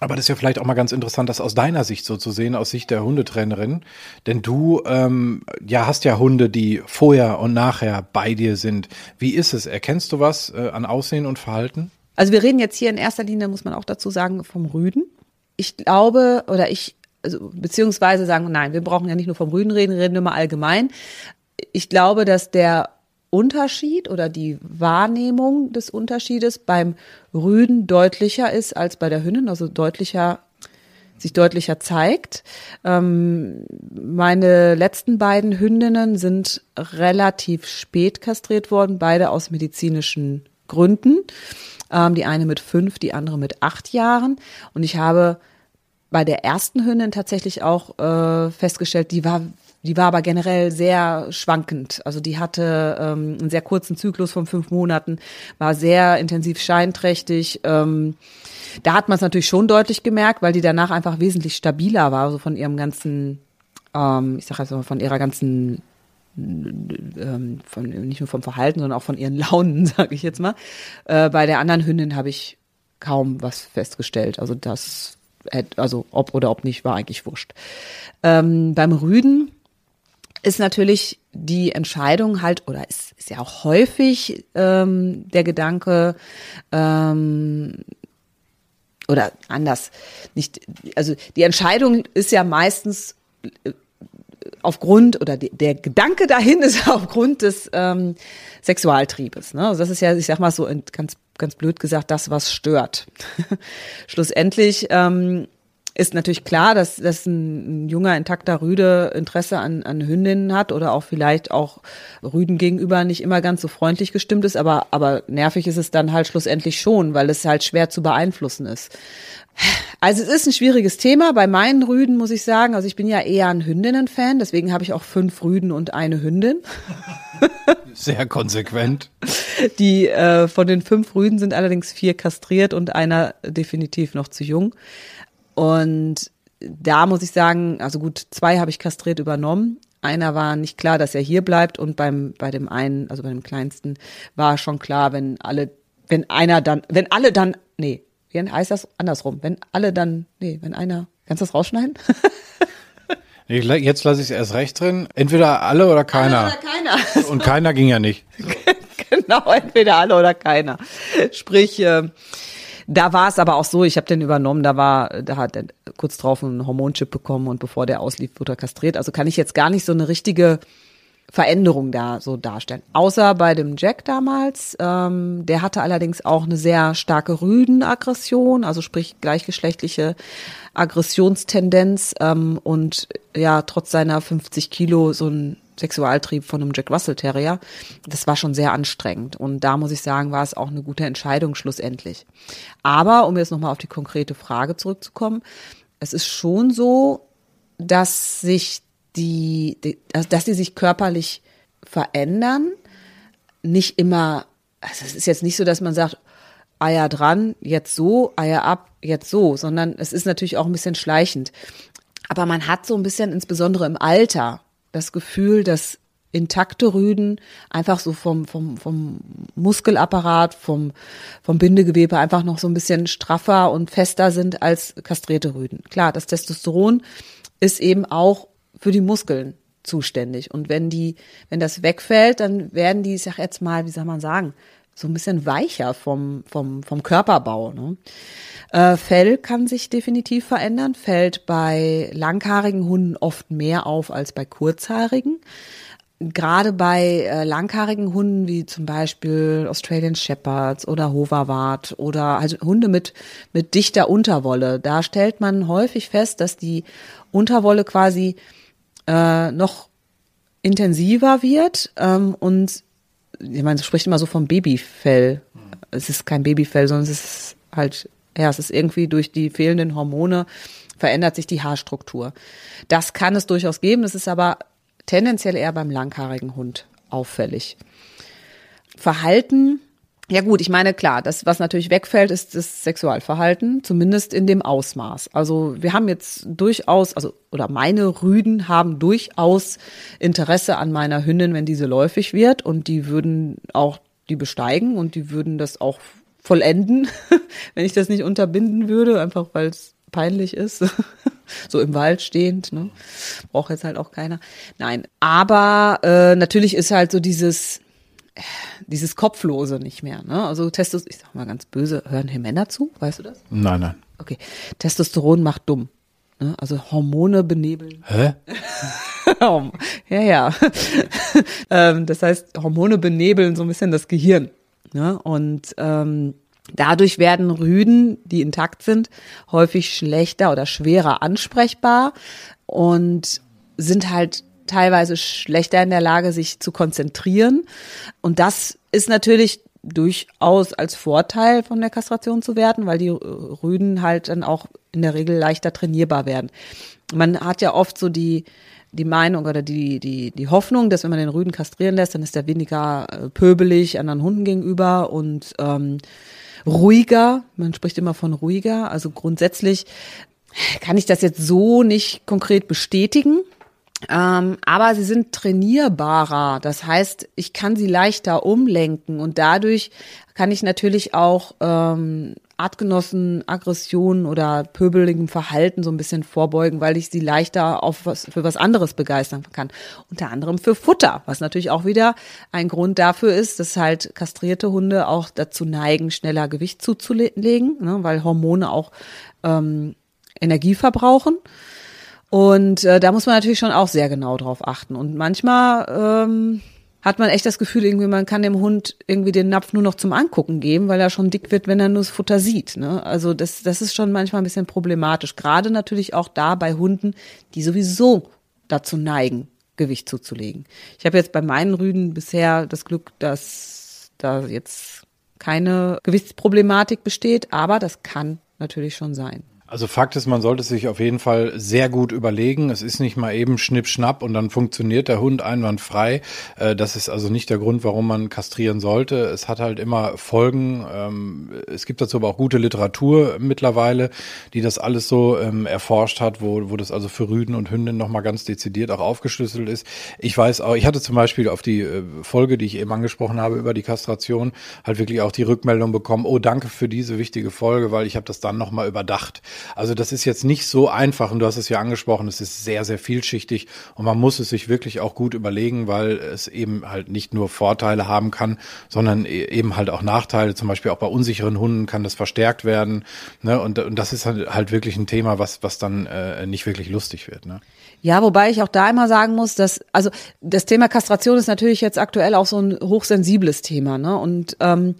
Speaker 1: aber das ist ja vielleicht auch mal ganz interessant, das aus deiner Sicht so zu sehen, aus Sicht der Hundetrainerin. Denn du ähm, ja hast ja Hunde, die vorher und nachher bei dir sind. Wie ist es? Erkennst du was äh, an Aussehen und Verhalten?
Speaker 2: Also wir reden jetzt hier in erster Linie, muss man auch dazu sagen, vom Rüden. Ich glaube, oder ich, also, beziehungsweise sagen, nein, wir brauchen ja nicht nur vom Rüden reden, reden wir mal allgemein. Ich glaube, dass der Unterschied oder die Wahrnehmung des Unterschiedes beim Rüden deutlicher ist als bei der Hündin, also deutlicher sich deutlicher zeigt. Ähm, meine letzten beiden Hündinnen sind relativ spät kastriert worden, beide aus medizinischen Gründen. Ähm, die eine mit fünf, die andere mit acht Jahren. Und ich habe bei der ersten Hündin tatsächlich auch äh, festgestellt, die war die war aber generell sehr schwankend. Also die hatte ähm, einen sehr kurzen Zyklus von fünf Monaten, war sehr intensiv scheinträchtig. Ähm, da hat man es natürlich schon deutlich gemerkt, weil die danach einfach wesentlich stabiler war, also von ihrem ganzen, ähm, ich sag jetzt mal, von ihrer ganzen ähm, von, nicht nur vom Verhalten, sondern auch von ihren <laughs> Launen, sage ich jetzt mal. Äh, bei der anderen Hündin habe ich kaum was festgestellt. Also das, also ob oder ob nicht, war eigentlich wurscht. Ähm, beim Rüden ist natürlich die Entscheidung halt, oder ist, ist ja auch häufig ähm, der Gedanke, ähm, oder anders, nicht, also die Entscheidung ist ja meistens äh, aufgrund oder die, der Gedanke dahin <laughs> ist aufgrund des ähm, Sexualtriebes. Ne? Also das ist ja, ich sag mal so ganz ganz blöd gesagt, das was stört. <laughs> Schlussendlich ähm, ist natürlich klar, dass, dass ein, ein junger, intakter Rüde Interesse an, an Hündinnen hat oder auch vielleicht auch Rüden gegenüber nicht immer ganz so freundlich gestimmt ist, aber, aber nervig ist es dann halt schlussendlich schon, weil es halt schwer zu beeinflussen ist. Also es ist ein schwieriges Thema. Bei meinen Rüden muss ich sagen, also ich bin ja eher ein Hündinnen-Fan, deswegen habe ich auch fünf Rüden und eine Hündin. <laughs>
Speaker 1: Sehr konsequent.
Speaker 2: Die äh, von den fünf Rüden sind allerdings vier kastriert und einer definitiv noch zu jung. Und da muss ich sagen, also gut, zwei habe ich kastriert übernommen. Einer war nicht klar, dass er hier bleibt und beim bei dem einen, also bei dem kleinsten, war schon klar, wenn alle, wenn einer dann, wenn alle dann, nee, wie heißt das andersrum? Wenn alle dann, nee, wenn einer, kannst du das rausschneiden? <laughs>
Speaker 1: Jetzt lasse ich es erst recht drin. Entweder alle oder keiner.
Speaker 2: Alle oder keiner. <laughs>
Speaker 1: Und keiner ging ja nicht. <laughs>
Speaker 2: genau, entweder alle oder keiner. Sprich, äh, da war es aber auch so, ich habe den übernommen, da war, da hat er kurz drauf einen Hormonchip bekommen und bevor der auslief, wurde er kastriert. Also kann ich jetzt gar nicht so eine richtige Veränderung da so darstellen. Außer bei dem Jack damals, ähm, der hatte allerdings auch eine sehr starke Rüdenaggression, also sprich gleichgeschlechtliche Aggressionstendenz ähm, und ja, trotz seiner 50 Kilo so ein Sexualtrieb von einem Jack Russell Terrier. Das war schon sehr anstrengend. Und da muss ich sagen, war es auch eine gute Entscheidung schlussendlich. Aber um jetzt nochmal auf die konkrete Frage zurückzukommen, es ist schon so, dass sich die, die dass die sich körperlich verändern, nicht immer, also es ist jetzt nicht so, dass man sagt, Eier dran, jetzt so, Eier ab, jetzt so, sondern es ist natürlich auch ein bisschen schleichend. Aber man hat so ein bisschen, insbesondere im Alter, das Gefühl, dass intakte Rüden einfach so vom, vom, vom Muskelapparat, vom, vom Bindegewebe einfach noch so ein bisschen straffer und fester sind als kastrierte Rüden. Klar, das Testosteron ist eben auch für die Muskeln zuständig. Und wenn die, wenn das wegfällt, dann werden die, ich sag jetzt mal, wie soll man sagen, so ein bisschen weicher vom, vom, vom Körperbau. Ne? Äh, Fell kann sich definitiv verändern, fällt bei langhaarigen Hunden oft mehr auf als bei kurzhaarigen. Gerade bei äh, langhaarigen Hunden wie zum Beispiel Australian Shepherds oder Hoverwart oder also Hunde mit, mit dichter Unterwolle, da stellt man häufig fest, dass die Unterwolle quasi äh, noch intensiver wird ähm, und ich meine, spricht immer so vom Babyfell. Es ist kein Babyfell, sondern es ist halt, ja, es ist irgendwie durch die fehlenden Hormone verändert sich die Haarstruktur. Das kann es durchaus geben, das ist aber tendenziell eher beim langhaarigen Hund auffällig. Verhalten ja gut, ich meine klar, das was natürlich wegfällt, ist das Sexualverhalten, zumindest in dem Ausmaß. Also wir haben jetzt durchaus, also oder meine Rüden haben durchaus Interesse an meiner Hündin, wenn diese läufig wird und die würden auch die besteigen und die würden das auch vollenden, <laughs> wenn ich das nicht unterbinden würde, einfach weil es peinlich ist. <laughs> so im Wald stehend, ne? Braucht jetzt halt auch keiner. Nein, aber äh, natürlich ist halt so dieses dieses Kopflose nicht mehr. Ne? Also Testosteron, ich sag mal ganz böse, hören hier Männer zu? Weißt du das?
Speaker 1: Nein, nein.
Speaker 2: Okay. Testosteron macht dumm. Ne? Also Hormone benebeln.
Speaker 1: Hä?
Speaker 2: ja, ja. <laughs> ähm, das heißt, Hormone benebeln so ein bisschen das Gehirn. Ne? Und ähm, dadurch werden Rüden, die intakt sind, häufig schlechter oder schwerer ansprechbar und sind halt teilweise schlechter in der Lage, sich zu konzentrieren. Und das ist natürlich durchaus als Vorteil von der Kastration zu werden, weil die Rüden halt dann auch in der Regel leichter trainierbar werden. Man hat ja oft so die, die Meinung oder die, die, die Hoffnung, dass wenn man den Rüden kastrieren lässt, dann ist er weniger äh, pöbelig anderen Hunden gegenüber und ähm, ruhiger. Man spricht immer von ruhiger. Also grundsätzlich kann ich das jetzt so nicht konkret bestätigen. Ähm, aber sie sind trainierbarer. Das heißt, ich kann sie leichter umlenken und dadurch kann ich natürlich auch ähm, Artgenossen Aggressionen oder pöbeligem Verhalten so ein bisschen vorbeugen, weil ich sie leichter auf was, für was anderes begeistern kann. Unter anderem für Futter, was natürlich auch wieder ein Grund dafür ist, dass halt kastrierte Hunde auch dazu neigen, schneller Gewicht zuzulegen, ne, weil Hormone auch ähm, Energie verbrauchen. Und äh, da muss man natürlich schon auch sehr genau drauf achten. Und manchmal ähm, hat man echt das Gefühl, irgendwie, man kann dem Hund irgendwie den Napf nur noch zum Angucken geben, weil er schon dick wird, wenn er nur das Futter sieht. Ne? Also das, das ist schon manchmal ein bisschen problematisch. Gerade natürlich auch da bei Hunden, die sowieso dazu neigen, Gewicht zuzulegen. Ich habe jetzt bei meinen Rüden bisher das Glück, dass da jetzt keine Gewichtsproblematik besteht, aber das kann natürlich schon sein.
Speaker 1: Also Fakt ist, man sollte sich auf jeden Fall sehr gut überlegen. Es ist nicht mal eben Schnipp, Schnapp und dann funktioniert der Hund einwandfrei. Äh, das ist also nicht der Grund, warum man kastrieren sollte. Es hat halt immer Folgen. Ähm, es gibt dazu aber auch gute Literatur mittlerweile, die das alles so ähm, erforscht hat, wo, wo das also für Rüden und Hündinnen nochmal ganz dezidiert auch aufgeschlüsselt ist. Ich weiß auch, ich hatte zum Beispiel auf die äh, Folge, die ich eben angesprochen habe über die Kastration, halt wirklich auch die Rückmeldung bekommen, oh danke für diese wichtige Folge, weil ich habe das dann nochmal überdacht. Also das ist jetzt nicht so einfach und du hast es ja angesprochen, es ist sehr, sehr vielschichtig und man muss es sich wirklich auch gut überlegen, weil es eben halt nicht nur Vorteile haben kann, sondern e-, eben halt auch Nachteile. Zum Beispiel auch bei unsicheren Hunden kann das verstärkt werden. Ne? Und, und das ist halt, halt wirklich ein Thema, was, was dann äh, nicht wirklich lustig wird. Ne?
Speaker 2: Ja, wobei ich auch da immer sagen muss, dass, also das Thema Kastration ist natürlich jetzt aktuell auch so ein hochsensibles Thema, ne? Und ähm,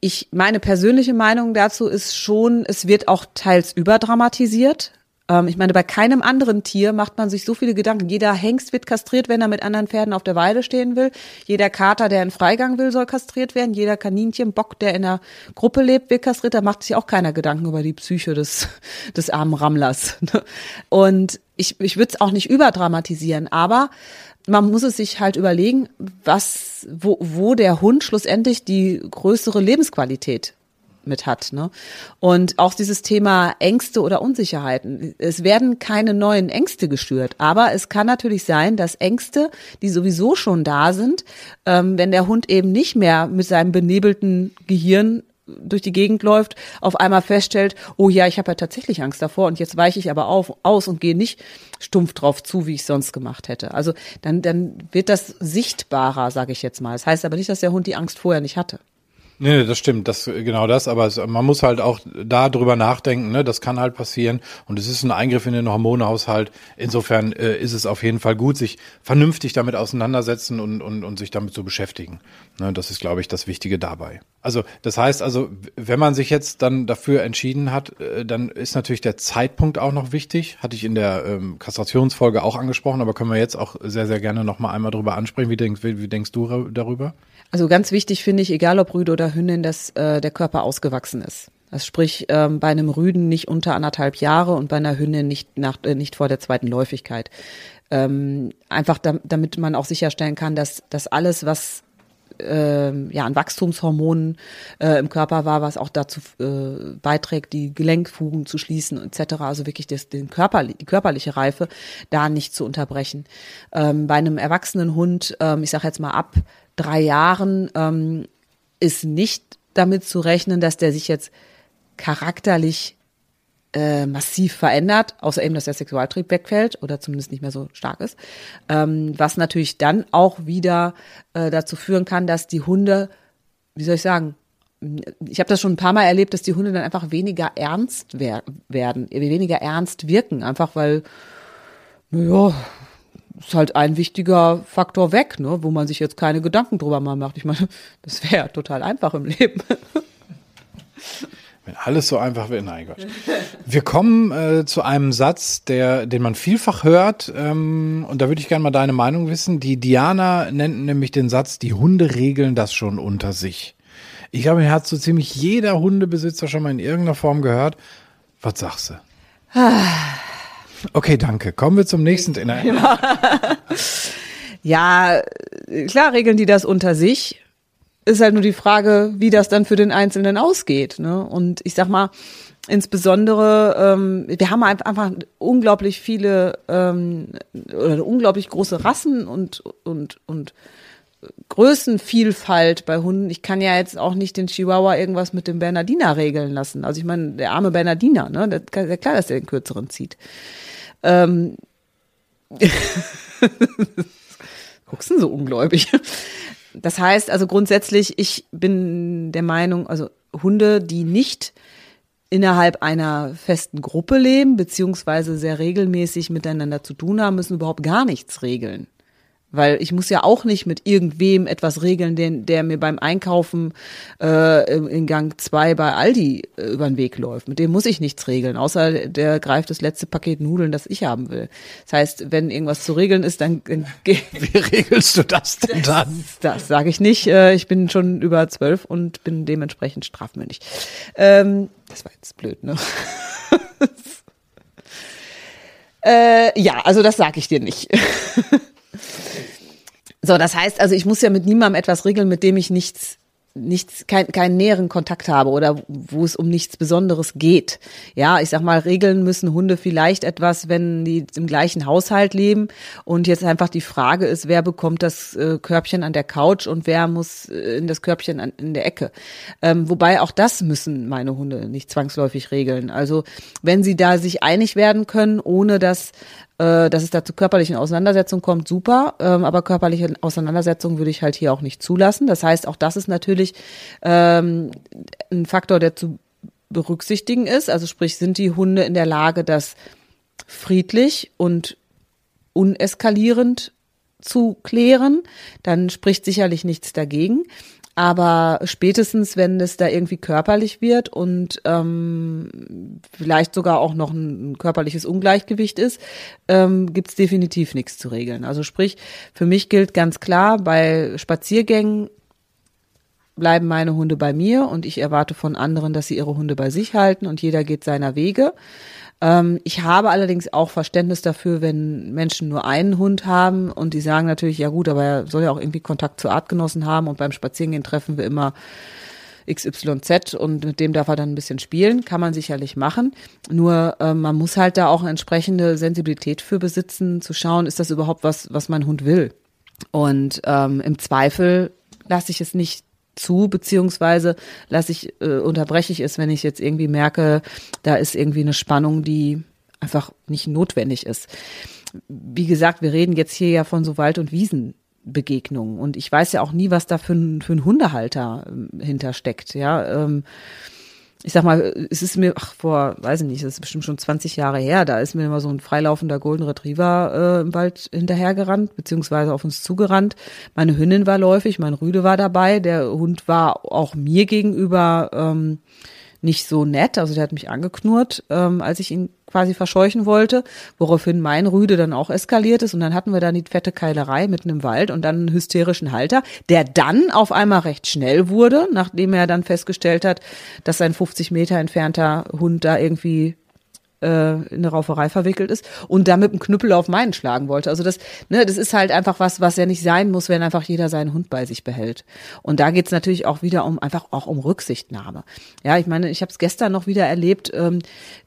Speaker 2: ich, meine persönliche Meinung dazu ist schon, es wird auch teils überdramatisiert. Ähm, ich meine, bei keinem anderen Tier macht man sich so viele Gedanken. Jeder Hengst wird kastriert, wenn er mit anderen Pferden auf der Weide stehen will. Jeder Kater, der in Freigang will, soll kastriert werden. Jeder Kaninchen, Bock, der in der Gruppe lebt, wird kastriert. Da macht sich auch keiner Gedanken über die Psyche des, <laughs> des armen Rammlers. Und ich, ich würde es auch nicht überdramatisieren, aber man muss es sich halt überlegen, was, wo, wo der Hund schlussendlich die größere Lebensqualität mit hat. Ne? Und auch dieses Thema Ängste oder Unsicherheiten. Es werden keine neuen Ängste gestört, aber es kann natürlich sein, dass Ängste, die sowieso schon da sind, ähm, wenn der Hund eben nicht mehr mit seinem benebelten Gehirn durch die Gegend läuft, auf einmal feststellt, oh ja, ich habe ja tatsächlich Angst davor und jetzt weiche ich aber auf, aus und gehe nicht stumpf drauf zu, wie ich sonst gemacht hätte. Also dann, dann wird das sichtbarer, sage ich jetzt mal. Das heißt aber nicht, dass der Hund die Angst vorher nicht hatte.
Speaker 1: Nee, das stimmt, das genau das, aber es, man muss halt auch da drüber nachdenken, ne? Das kann halt passieren und es ist ein Eingriff in den Hormonhaushalt. Insofern äh, ist es auf jeden Fall gut, sich vernünftig damit auseinandersetzen und, und, und sich damit zu beschäftigen. Ne? Das ist, glaube ich, das Wichtige dabei. Also das heißt also, wenn man sich jetzt dann dafür entschieden hat, äh, dann ist natürlich der Zeitpunkt auch noch wichtig. Hatte ich in der ähm, Kastrationsfolge auch angesprochen, aber können wir jetzt auch sehr, sehr gerne noch mal einmal drüber ansprechen. Wie denkst, wie, wie denkst du darüber?
Speaker 2: Also ganz wichtig finde ich, egal ob Rüde oder Hündin, dass äh, der Körper ausgewachsen ist. Das sprich ähm, bei einem Rüden nicht unter anderthalb Jahre und bei einer Hündin nicht nach äh, nicht vor der zweiten Läufigkeit. Ähm, einfach da, damit man auch sicherstellen kann, dass dass alles was äh, ja an Wachstumshormonen äh, im Körper war, was auch dazu äh, beiträgt, die Gelenkfugen zu schließen etc. Also wirklich das, den Körper, die körperliche Reife da nicht zu unterbrechen. Ähm, bei einem erwachsenen Hund, ähm, ich sage jetzt mal ab drei Jahren ähm, ist nicht damit zu rechnen, dass der sich jetzt charakterlich äh, massiv verändert, außer eben, dass der Sexualtrieb wegfällt oder zumindest nicht mehr so stark ist. Ähm, was natürlich dann auch wieder äh, dazu führen kann, dass die Hunde, wie soll ich sagen, ich habe das schon ein paar Mal erlebt, dass die Hunde dann einfach weniger ernst wer werden, weniger ernst wirken, einfach weil, naja, ist halt ein wichtiger Faktor weg, ne, wo man sich jetzt keine Gedanken drüber mal macht. Ich meine, das wäre total einfach im Leben. <laughs>
Speaker 1: Wenn alles so einfach wäre, nein Gott. Wir kommen äh, zu einem Satz, der, den man vielfach hört, ähm, und da würde ich gerne mal deine Meinung wissen. Die Diana nennt nämlich den Satz, die Hunde regeln das schon unter sich. Ich glaube, er hat so ziemlich jeder Hundebesitzer schon mal in irgendeiner Form gehört. Was sagst du? Okay, danke. Kommen wir zum nächsten.
Speaker 2: Ja. <laughs> ja, klar regeln die das unter sich. Ist halt nur die Frage, wie das dann für den Einzelnen ausgeht. Ne? Und ich sag mal, insbesondere, ähm, wir haben einfach unglaublich viele ähm, oder eine unglaublich große Rassen und und und Größenvielfalt bei Hunden. Ich kann ja jetzt auch nicht den Chihuahua irgendwas mit dem Bernardiner regeln lassen. Also ich meine, der arme Bernardiner, ne, ist ja klar, dass er den kürzeren zieht. Ähm, <laughs> guckst du so ungläubig? Das heißt also grundsätzlich, ich bin der Meinung, also Hunde, die nicht innerhalb einer festen Gruppe leben, beziehungsweise sehr regelmäßig miteinander zu tun haben, müssen überhaupt gar nichts regeln. Weil ich muss ja auch nicht mit irgendwem etwas regeln, den, der mir beim Einkaufen äh, in Gang 2 bei Aldi äh, über den Weg läuft. Mit dem muss ich nichts regeln, außer der greift das letzte Paket Nudeln, das ich haben will. Das heißt, wenn irgendwas zu regeln ist, dann... dann <laughs>
Speaker 1: Wie regelst du das denn dann?
Speaker 2: Das, das sage ich nicht. Äh, ich bin schon über zwölf und bin dementsprechend strafmündig. Ähm, das war jetzt blöd, ne? <laughs> äh, ja, also das sage ich dir nicht. <laughs> So, das heißt also, ich muss ja mit niemandem etwas regeln, mit dem ich nichts nichts, kein, keinen näheren Kontakt habe oder wo es um nichts Besonderes geht. Ja, ich sag mal, regeln müssen Hunde vielleicht etwas, wenn die im gleichen Haushalt leben und jetzt einfach die Frage ist, wer bekommt das äh, Körbchen an der Couch und wer muss äh, in das Körbchen an, in der Ecke. Ähm, wobei auch das müssen meine Hunde nicht zwangsläufig regeln. Also wenn sie da sich einig werden können, ohne dass dass es da zu körperlichen Auseinandersetzungen kommt, super. Ähm, aber körperliche Auseinandersetzungen würde ich halt hier auch nicht zulassen. Das heißt, auch das ist natürlich ähm, ein Faktor, der zu berücksichtigen ist. Also sprich, sind die Hunde in der Lage, das friedlich und uneskalierend zu klären, dann spricht sicherlich nichts dagegen. Aber spätestens, wenn es da irgendwie körperlich wird und ähm, vielleicht sogar auch noch ein körperliches Ungleichgewicht ist, ähm, gibt es definitiv nichts zu regeln. Also sprich, für mich gilt ganz klar, bei Spaziergängen bleiben meine Hunde bei mir und ich erwarte von anderen, dass sie ihre Hunde bei sich halten und jeder geht seiner Wege. Ähm, ich habe allerdings auch Verständnis dafür, wenn Menschen nur einen Hund haben und die sagen natürlich, ja gut, aber er soll ja auch irgendwie Kontakt zu Artgenossen haben und beim Spazierengehen treffen wir immer XYZ und mit dem darf er dann ein bisschen spielen, kann man sicherlich machen. Nur äh, man muss halt da auch eine entsprechende Sensibilität für besitzen, zu schauen, ist das überhaupt was, was mein Hund will. Und ähm, im Zweifel lasse ich es nicht zu, beziehungsweise lasse ich, äh, unterbreche ich es, wenn ich jetzt irgendwie merke, da ist irgendwie eine Spannung, die einfach nicht notwendig ist. Wie gesagt, wir reden jetzt hier ja von so Wald- und Wiesenbegegnungen und ich weiß ja auch nie, was da für ein, für ein Hundehalter äh, hintersteckt, ja. Ähm, ich sag mal, es ist mir, ach, vor, weiß ich nicht, das ist bestimmt schon 20 Jahre her, da ist mir immer so ein freilaufender Golden Retriever äh, im Wald hinterhergerannt, beziehungsweise auf uns zugerannt. Meine Hündin war läufig, mein Rüde war dabei, der Hund war auch mir gegenüber ähm, nicht so nett, also der hat mich angeknurrt, ähm, als ich ihn quasi verscheuchen wollte, woraufhin mein Rüde dann auch eskaliert ist. Und dann hatten wir dann die fette Keilerei mitten im Wald und dann einen hysterischen Halter, der dann auf einmal recht schnell wurde, nachdem er dann festgestellt hat, dass sein 50 Meter entfernter Hund da irgendwie äh, in eine Rauferei verwickelt ist und da mit dem Knüppel auf meinen schlagen wollte. Also das, ne, das ist halt einfach was, was ja nicht sein muss, wenn einfach jeder seinen Hund bei sich behält. Und da geht's natürlich auch wieder um einfach auch um Rücksichtnahme. Ja, ich meine, ich habe es gestern noch wieder erlebt. Ähm,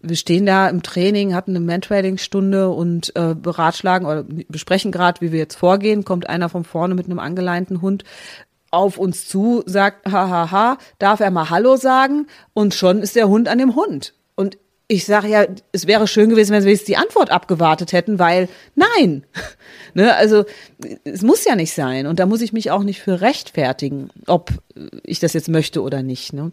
Speaker 2: wir stehen da im Training, hatten eine Mentrailing-Stunde und äh, beratschlagen oder besprechen gerade, wie wir jetzt vorgehen. Kommt einer von vorne mit einem angeleinten Hund auf uns zu, sagt, hahaha, ha, ha, darf er mal Hallo sagen? Und schon ist der Hund an dem Hund. Ich sage ja, es wäre schön gewesen, wenn sie jetzt die Antwort abgewartet hätten, weil nein. <laughs> ne, also es muss ja nicht sein. Und da muss ich mich auch nicht für rechtfertigen, ob ich das jetzt möchte oder nicht. Ne?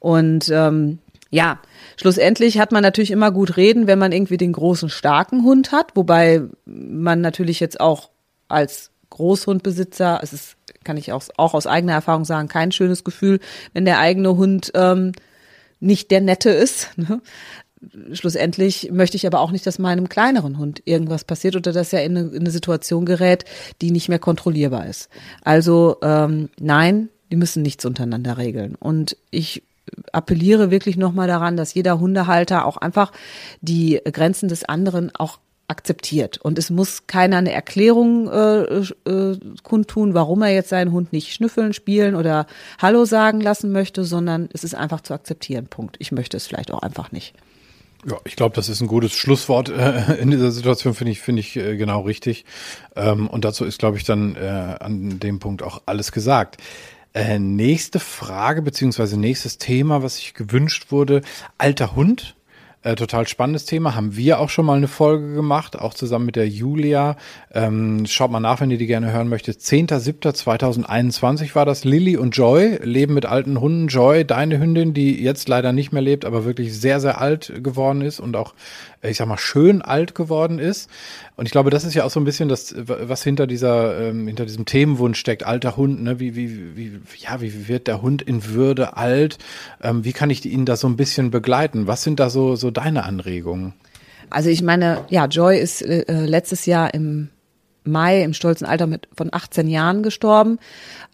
Speaker 2: Und ähm, ja, schlussendlich hat man natürlich immer gut reden, wenn man irgendwie den großen, starken Hund hat, wobei man natürlich jetzt auch als Großhundbesitzer, es ist, kann ich auch, auch aus eigener Erfahrung sagen, kein schönes Gefühl, wenn der eigene Hund ähm, nicht der Nette ist. <laughs> Ne? Schlussendlich möchte ich aber auch nicht, dass meinem kleineren Hund irgendwas passiert oder dass er in eine, in eine Situation gerät, die nicht mehr kontrollierbar ist. Also ähm, nein, die müssen nichts untereinander regeln. Und ich appelliere wirklich nochmal daran, dass jeder Hundehalter auch einfach die Grenzen des anderen auch akzeptiert. Und es muss keiner eine Erklärung äh, äh, kundtun, warum er jetzt seinen Hund nicht schnüffeln, spielen oder Hallo sagen lassen möchte, sondern es ist einfach zu akzeptieren. Punkt. Ich möchte es vielleicht auch einfach nicht.
Speaker 1: Ja, ich glaube, das ist ein gutes Schlusswort äh, <laughs> in dieser Situation, finde ich, finde ich äh, genau richtig. Ähm, und dazu ist, glaube ich, dann äh, an dem Punkt auch alles gesagt. Äh, nächste Frage beziehungsweise nächstes Thema, was sich gewünscht wurde: Alter Hund. Äh, total spannendes Thema. Haben wir auch schon mal eine Folge gemacht, auch zusammen mit der Julia. Ähm, schaut mal nach, wenn ihr die gerne hören möchtet. 10.07.2021 war das. Lilly und Joy leben mit alten Hunden. Joy, deine Hündin, die jetzt leider nicht mehr lebt, aber wirklich sehr, sehr alt geworden ist und auch ich sag mal, schön alt geworden ist. Und ich glaube, das ist ja auch so ein bisschen das, was hinter dieser, ähm, hinter diesem Themenwunsch steckt, alter Hund, ne? Wie, wie, wie, ja, wie wird der Hund in Würde alt? Ähm, wie kann ich ihn da so ein bisschen begleiten? Was sind da so, so deine Anregungen?
Speaker 2: Also ich meine, ja, Joy ist äh, letztes Jahr im Mai im stolzen Alter mit von 18 Jahren gestorben.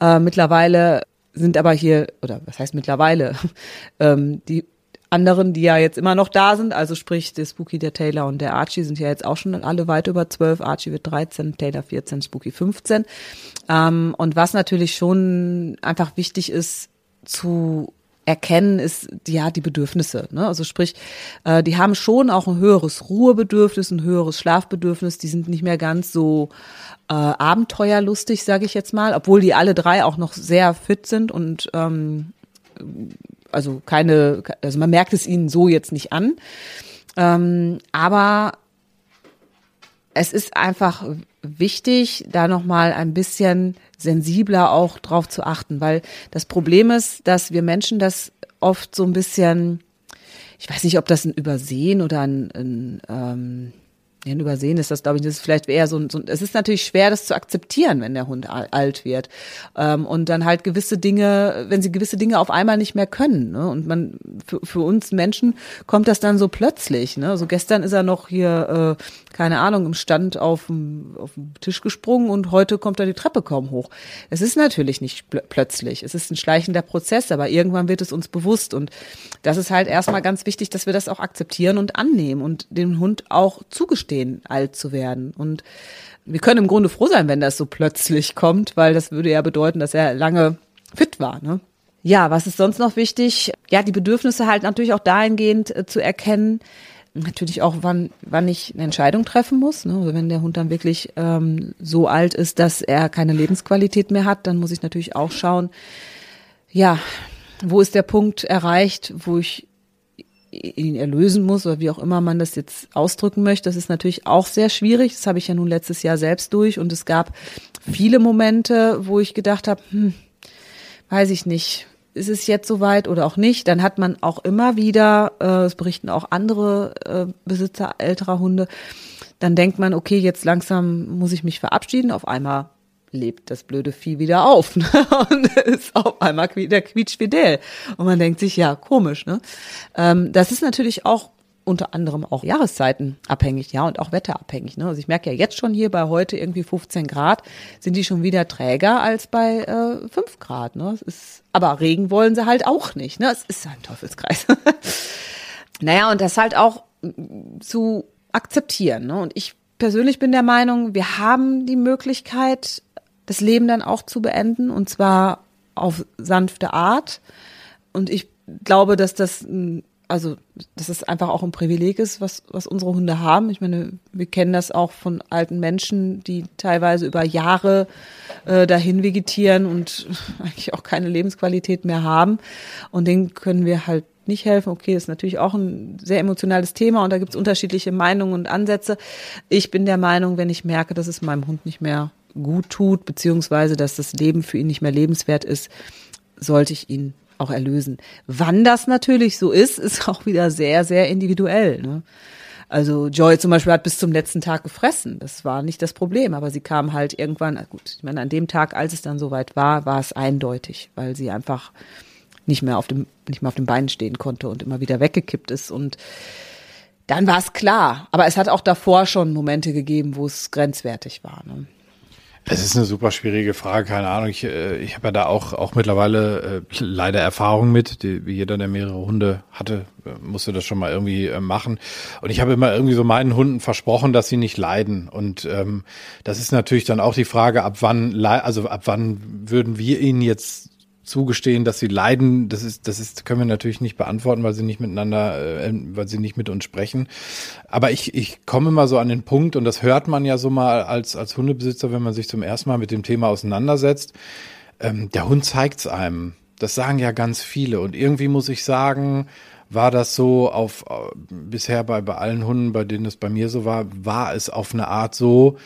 Speaker 2: Äh, mittlerweile sind aber hier, oder was heißt mittlerweile, <laughs> ähm, die anderen, die ja jetzt immer noch da sind, also sprich der Spooky, der Taylor und der Archie sind ja jetzt auch schon alle weit über zwölf. Archie wird 13, Taylor 14, Spooky 15. Ähm, und was natürlich schon einfach wichtig ist zu erkennen, ist ja die Bedürfnisse. Ne? Also sprich, äh, die haben schon auch ein höheres Ruhebedürfnis, ein höheres Schlafbedürfnis. Die sind nicht mehr ganz so äh, abenteuerlustig, sage ich jetzt mal, obwohl die alle drei auch noch sehr fit sind und ähm, also keine, also man merkt es ihnen so jetzt nicht an. Ähm, aber es ist einfach wichtig, da nochmal ein bisschen sensibler auch drauf zu achten, weil das Problem ist, dass wir Menschen das oft so ein bisschen, ich weiß nicht, ob das ein Übersehen oder ein, ein ähm, ja, übersehen ist das, glaube ich, das ist vielleicht eher so, so, es ist natürlich schwer, das zu akzeptieren, wenn der Hund alt wird. Ähm, und dann halt gewisse Dinge, wenn sie gewisse Dinge auf einmal nicht mehr können. Ne? Und man, für, für uns Menschen kommt das dann so plötzlich. Ne? So gestern ist er noch hier, äh, keine Ahnung, im Stand auf dem, auf dem Tisch gesprungen und heute kommt er die Treppe kaum hoch. Es ist natürlich nicht pl plötzlich. Es ist ein schleichender Prozess, aber irgendwann wird es uns bewusst. Und das ist halt erstmal ganz wichtig, dass wir das auch akzeptieren und annehmen und dem Hund auch zugestehen stehen, alt zu werden. Und wir können im Grunde froh sein, wenn das so plötzlich kommt, weil das würde ja bedeuten, dass er lange fit war. Ne? Ja, was ist sonst noch wichtig? Ja, die Bedürfnisse halt natürlich auch dahingehend äh, zu erkennen, natürlich auch, wann, wann ich eine Entscheidung treffen muss. Ne? Also wenn der Hund dann wirklich ähm, so alt ist, dass er keine Lebensqualität mehr hat, dann muss ich natürlich auch schauen, ja, wo ist der Punkt erreicht, wo ich ihn erlösen muss oder wie auch immer man das jetzt ausdrücken möchte. Das ist natürlich auch sehr schwierig. Das habe ich ja nun letztes Jahr selbst durch und es gab viele Momente, wo ich gedacht habe, hm, weiß ich nicht, ist es jetzt soweit oder auch nicht? Dann hat man auch immer wieder, äh, es berichten auch andere äh, Besitzer älterer Hunde, dann denkt man, okay, jetzt langsam muss ich mich verabschieden. Auf einmal lebt das blöde Vieh wieder auf <laughs> ne? und ist auf einmal wieder quietschfidel. Und man denkt sich, ja, komisch. Ne? Ähm, das ist natürlich auch unter anderem auch Jahreszeiten abhängig, ja, und auch wetterabhängig. Ne? Also ich merke ja jetzt schon hier bei heute irgendwie 15 Grad, sind die schon wieder träger als bei äh, 5 Grad. Ne? Es ist, aber Regen wollen sie halt auch nicht. Ne? Es ist ein Teufelskreis. <laughs> naja, und das halt auch zu akzeptieren. Ne? Und ich persönlich bin der Meinung, wir haben die Möglichkeit, das Leben dann auch zu beenden und zwar auf sanfte Art. Und ich glaube, dass das, also, dass es einfach auch ein Privileg ist, was, was unsere Hunde haben. Ich meine, wir kennen das auch von alten Menschen, die teilweise über Jahre äh, dahin vegetieren und <laughs> eigentlich auch keine Lebensqualität mehr haben. Und denen können wir halt nicht helfen. Okay, ist natürlich auch ein sehr emotionales Thema und da gibt es unterschiedliche Meinungen und Ansätze. Ich bin der Meinung, wenn ich merke, dass es meinem Hund nicht mehr gut tut, beziehungsweise dass das Leben für ihn nicht mehr lebenswert ist, sollte ich ihn auch erlösen. Wann das natürlich so ist, ist auch wieder sehr, sehr individuell. Ne? Also Joy zum Beispiel hat bis zum letzten Tag gefressen. Das war nicht das Problem, aber sie kam halt irgendwann, gut, ich meine, an dem Tag, als es dann soweit war, war es eindeutig, weil sie einfach nicht mehr auf dem, nicht mehr auf dem Bein stehen konnte und immer wieder weggekippt ist und dann war es klar. Aber es hat auch davor schon Momente gegeben, wo es grenzwertig war. Ne?
Speaker 1: Es ist eine super schwierige Frage, keine Ahnung. Ich, äh, ich habe ja da auch, auch mittlerweile äh, leider Erfahrung mit. Die, wie jeder, der mehrere Hunde hatte, äh, musste das schon mal irgendwie äh, machen. Und ich habe immer irgendwie so meinen Hunden versprochen, dass sie nicht leiden. Und ähm, das ist natürlich dann auch die Frage, ab wann, also ab wann würden wir ihnen jetzt zugestehen, dass sie leiden, das ist, das ist, können wir natürlich nicht beantworten, weil sie nicht miteinander, äh, weil sie nicht mit uns sprechen. Aber ich, ich komme immer so an den Punkt, und das hört man ja so mal als, als Hundebesitzer, wenn man sich zum ersten Mal mit dem Thema auseinandersetzt. Ähm, der Hund zeigt's einem. Das sagen ja ganz viele. Und irgendwie muss ich sagen, war das so auf, äh, bisher bei, bei allen Hunden, bei denen es bei mir so war, war es auf eine Art so,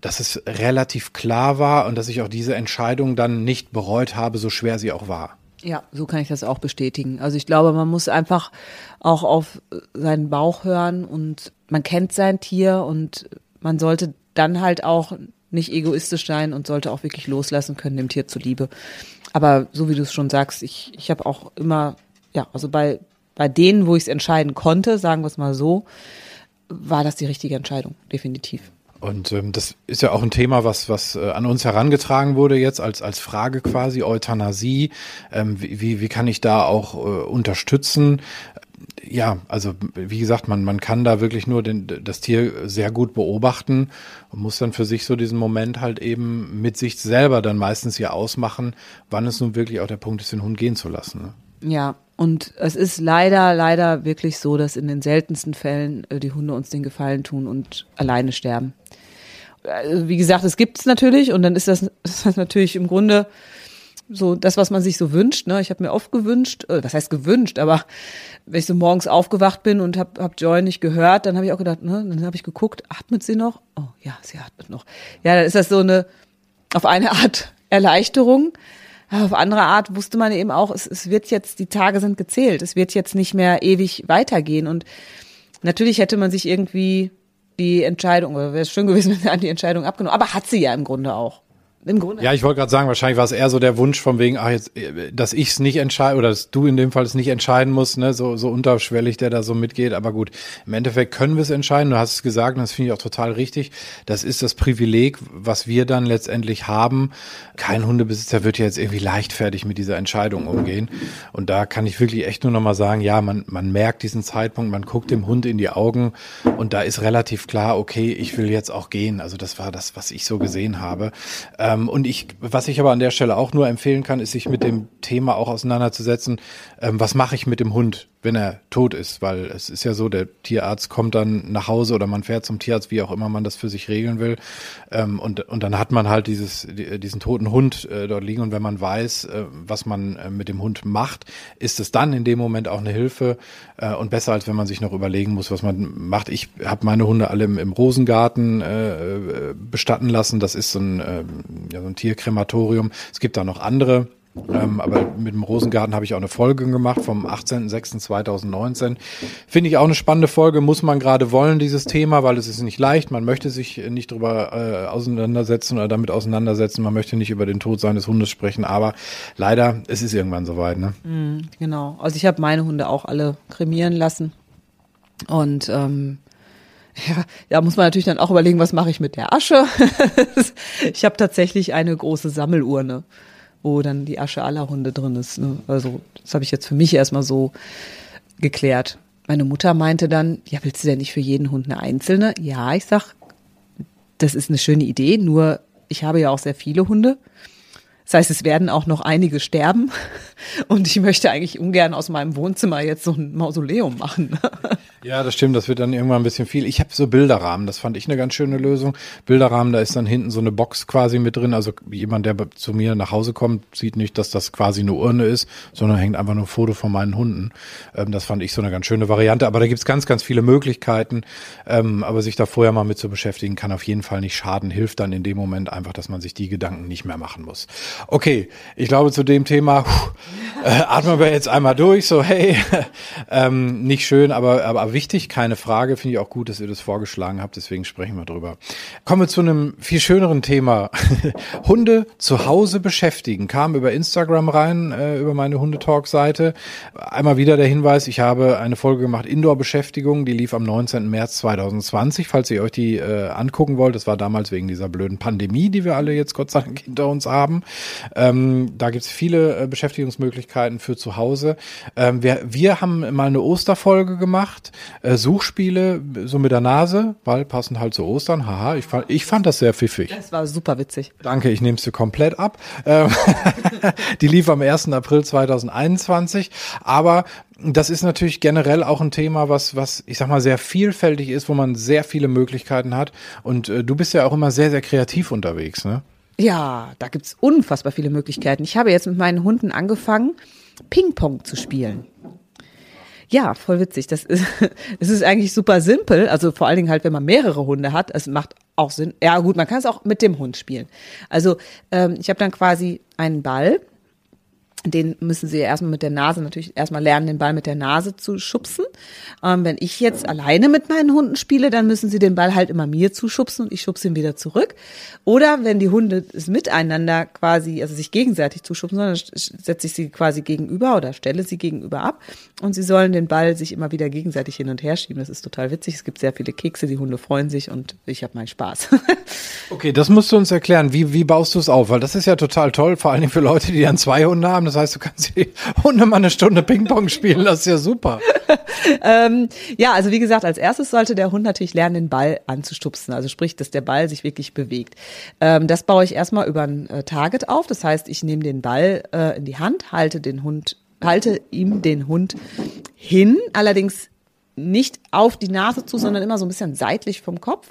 Speaker 1: dass es relativ klar war und dass ich auch diese Entscheidung dann nicht bereut habe, so schwer sie auch war.
Speaker 2: Ja, so kann ich das auch bestätigen. Also ich glaube, man muss einfach auch auf seinen Bauch hören und man kennt sein Tier und man sollte dann halt auch nicht egoistisch sein und sollte auch wirklich loslassen können dem Tier zuliebe. Aber so wie du es schon sagst, ich, ich habe auch immer, ja, also bei, bei denen, wo ich es entscheiden konnte, sagen wir es mal so, war das die richtige Entscheidung, definitiv.
Speaker 1: Und ähm, das ist ja auch ein Thema, was, was äh, an uns herangetragen wurde jetzt als, als Frage quasi, Euthanasie. Ähm, wie, wie kann ich da auch äh, unterstützen? Ja, also wie gesagt, man, man kann da wirklich nur den, das Tier sehr gut beobachten und muss dann für sich so diesen Moment halt eben mit sich selber dann meistens ja ausmachen, wann es nun wirklich auch der Punkt ist, den Hund gehen zu lassen.
Speaker 2: Ne? Ja, und es ist leider, leider wirklich so, dass in den seltensten Fällen äh, die Hunde uns den Gefallen tun und alleine sterben. Also, wie gesagt, es gibt es natürlich und dann ist das, <laughs> ist das natürlich im Grunde so das, was man sich so wünscht. Ne? Ich habe mir oft gewünscht, äh, was heißt gewünscht, aber wenn ich so morgens aufgewacht bin und habe hab Joy nicht gehört, dann habe ich auch gedacht, ne? dann habe ich geguckt, atmet sie noch? Oh ja, sie atmet noch. Ja, dann ist das so eine auf eine <laughs> Art Erleichterung auf andere Art wusste man eben auch, es, es wird jetzt, die Tage sind gezählt, es wird jetzt nicht mehr ewig weitergehen. Und natürlich hätte man sich irgendwie die Entscheidung, wäre es schön gewesen, <laughs> wenn sie die Entscheidung abgenommen, aber hat sie ja im Grunde auch.
Speaker 1: Im Grunde. Ja, ich wollte gerade sagen, wahrscheinlich war es eher so der Wunsch von wegen, ach jetzt, dass ich es nicht entscheide oder dass du in dem Fall es nicht entscheiden musst, ne, so, so unterschwellig, der da so mitgeht. Aber gut, im Endeffekt können wir es entscheiden. Du hast es gesagt, und das finde ich auch total richtig. Das ist das Privileg, was wir dann letztendlich haben. Kein Hundebesitzer wird ja jetzt irgendwie leichtfertig mit dieser Entscheidung umgehen. Und da kann ich wirklich echt nur nochmal sagen, ja, man, man merkt diesen Zeitpunkt, man guckt dem Hund in die Augen und da ist relativ klar, okay, ich will jetzt auch gehen. Also das war das, was ich so gesehen habe. Ähm, und ich, was ich aber an der Stelle auch nur empfehlen kann, ist sich mit dem Thema auch auseinanderzusetzen, ähm, was mache ich mit dem Hund? Wenn er tot ist, weil es ist ja so, der Tierarzt kommt dann nach Hause oder man fährt zum Tierarzt, wie auch immer man das für sich regeln will. Ähm, und, und dann hat man halt dieses, diesen toten Hund äh, dort liegen und wenn man weiß, äh, was man äh, mit dem Hund macht, ist es dann in dem Moment auch eine Hilfe äh, und besser, als wenn man sich noch überlegen muss, was man macht. Ich habe meine Hunde alle im, im Rosengarten äh, bestatten lassen. Das ist so ein, äh, ja, so ein Tierkrematorium. Es gibt da noch andere ähm, aber mit dem Rosengarten habe ich auch eine Folge gemacht vom 18.06.2019. Finde ich auch eine spannende Folge, muss man gerade wollen, dieses Thema, weil es ist nicht leicht. Man möchte sich nicht drüber äh, auseinandersetzen oder damit auseinandersetzen. Man möchte nicht über den Tod seines Hundes sprechen, aber leider, es ist irgendwann soweit. Ne?
Speaker 2: Mm, genau. Also ich habe meine Hunde auch alle kremieren lassen. Und ähm, <laughs> ja, da muss man natürlich dann auch überlegen, was mache ich mit der Asche. <laughs> ich habe tatsächlich eine große Sammelurne wo dann die Asche aller Hunde drin ist. Ne? Also das habe ich jetzt für mich erstmal so geklärt. Meine Mutter meinte dann, ja, willst du denn nicht für jeden Hund eine einzelne? Ja, ich sag, das ist eine schöne Idee, nur ich habe ja auch sehr viele Hunde. Das heißt, es werden auch noch einige sterben. <laughs> Und ich möchte eigentlich ungern aus meinem Wohnzimmer jetzt so ein Mausoleum machen.
Speaker 1: Ja, das stimmt. Das wird dann irgendwann ein bisschen viel. Ich habe so Bilderrahmen. Das fand ich eine ganz schöne Lösung. Bilderrahmen, da ist dann hinten so eine Box quasi mit drin. Also jemand, der zu mir nach Hause kommt, sieht nicht, dass das quasi eine Urne ist, sondern hängt einfach nur ein Foto von meinen Hunden. Ähm, das fand ich so eine ganz schöne Variante. Aber da gibt's ganz, ganz viele Möglichkeiten. Ähm, aber sich da vorher mal mit zu beschäftigen, kann auf jeden Fall nicht schaden. Hilft dann in dem Moment einfach, dass man sich die Gedanken nicht mehr machen muss. Okay, ich glaube zu dem Thema äh, atmen wir jetzt einmal durch. So, hey, <laughs> ähm, nicht schön, aber, aber wichtig, keine Frage. Finde ich auch gut, dass ihr das vorgeschlagen habt, deswegen sprechen wir drüber. Kommen wir zu einem viel schöneren Thema. <laughs> Hunde zu Hause beschäftigen. Kam über Instagram rein, äh, über meine Hundetalk-Seite. Einmal wieder der Hinweis, ich habe eine Folge gemacht, Indoor-Beschäftigung, die lief am 19. März 2020, falls ihr euch die äh, angucken wollt. Das war damals wegen dieser blöden Pandemie, die wir alle jetzt Gott sei Dank hinter uns haben. Ähm, da gibt's viele äh, Beschäftigungsmöglichkeiten für zu Hause. Ähm, wir, wir haben mal eine Osterfolge gemacht äh, Suchspiele so mit der Nase, weil passend halt zu Ostern. Haha, ich fand, ich fand das sehr pfiffig.
Speaker 2: Das war super witzig.
Speaker 1: Danke, ich nehme es dir komplett ab. Ähm, <laughs> die lief am 1. April 2021, aber das ist natürlich generell auch ein Thema, was, was, ich sag mal, sehr vielfältig ist, wo man sehr viele Möglichkeiten hat. Und äh, du bist ja auch immer sehr, sehr kreativ unterwegs, ne?
Speaker 2: Ja, da gibt's unfassbar viele Möglichkeiten. Ich habe jetzt mit meinen Hunden angefangen, Ping-Pong zu spielen. Ja, voll witzig. Das ist, <laughs> es ist eigentlich super simpel. Also vor allen Dingen halt, wenn man mehrere Hunde hat. Es macht auch Sinn. Ja gut, man kann es auch mit dem Hund spielen. Also ähm, ich habe dann quasi einen Ball den müssen sie erstmal mit der Nase natürlich erstmal lernen, den Ball mit der Nase zu schubsen. Ähm, wenn ich jetzt alleine mit meinen Hunden spiele, dann müssen sie den Ball halt immer mir zuschubsen und ich schubse ihn wieder zurück. Oder wenn die Hunde es miteinander quasi, also sich gegenseitig zuschubsen, dann setze ich sie quasi gegenüber oder stelle sie gegenüber ab und sie sollen den Ball sich immer wieder gegenseitig hin und her schieben. Das ist total witzig. Es gibt sehr viele Kekse, die Hunde freuen sich und ich habe meinen Spaß. <laughs>
Speaker 1: okay, das musst du uns erklären. Wie, wie baust du es auf? Weil das ist ja total toll, vor allem für Leute, die dann zwei Hunde haben. Das heißt, du kannst die Hunde mal eine Stunde Ping-Pong spielen. Das ist ja super. <laughs>
Speaker 2: ähm, ja, also wie gesagt, als erstes sollte der Hund natürlich lernen, den Ball anzustupsen. Also sprich, dass der Ball sich wirklich bewegt. Ähm, das baue ich erstmal über ein äh, Target auf. Das heißt, ich nehme den Ball äh, in die Hand, halte den Hund halte ihm den Hund hin, allerdings nicht auf die Nase zu, sondern immer so ein bisschen seitlich vom Kopf.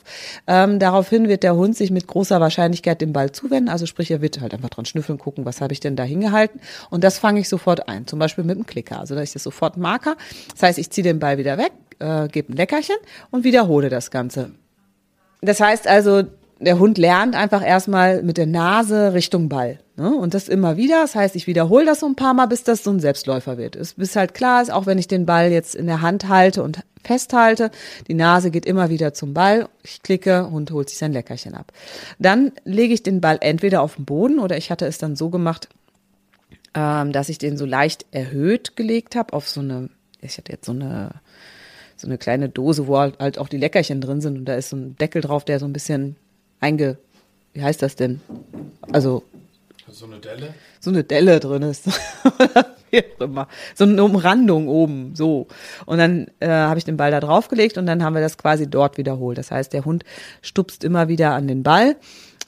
Speaker 2: Ähm, daraufhin wird der Hund sich mit großer Wahrscheinlichkeit dem Ball zuwenden. Also sprich, er wird halt einfach dran schnüffeln, gucken, was habe ich denn da hingehalten. Und das fange ich sofort ein. Zum Beispiel mit dem Klicker. Also da ich das sofort Marker. Das heißt, ich ziehe den Ball wieder weg, äh, gebe ein Leckerchen und wiederhole das Ganze. Das heißt also, der Hund lernt einfach erstmal mit der Nase Richtung Ball. Ne? Und das immer wieder. Das heißt, ich wiederhole das so ein paar Mal, bis das so ein Selbstläufer wird. Bis halt klar ist, auch wenn ich den Ball jetzt in der Hand halte und festhalte, die Nase geht immer wieder zum Ball. Ich klicke, Hund holt sich sein Leckerchen ab. Dann lege ich den Ball entweder auf den Boden oder ich hatte es dann so gemacht, ähm, dass ich den so leicht erhöht gelegt habe auf so eine, ich hatte jetzt so eine so eine kleine Dose, wo halt auch die Leckerchen drin sind und da ist so ein Deckel drauf, der so ein bisschen einge, wie heißt das denn? Also
Speaker 1: so eine Delle?
Speaker 2: So eine Delle drin ist. <laughs> So eine Umrandung oben, so. Und dann äh, habe ich den Ball da draufgelegt und dann haben wir das quasi dort wiederholt. Das heißt, der Hund stupst immer wieder an den Ball.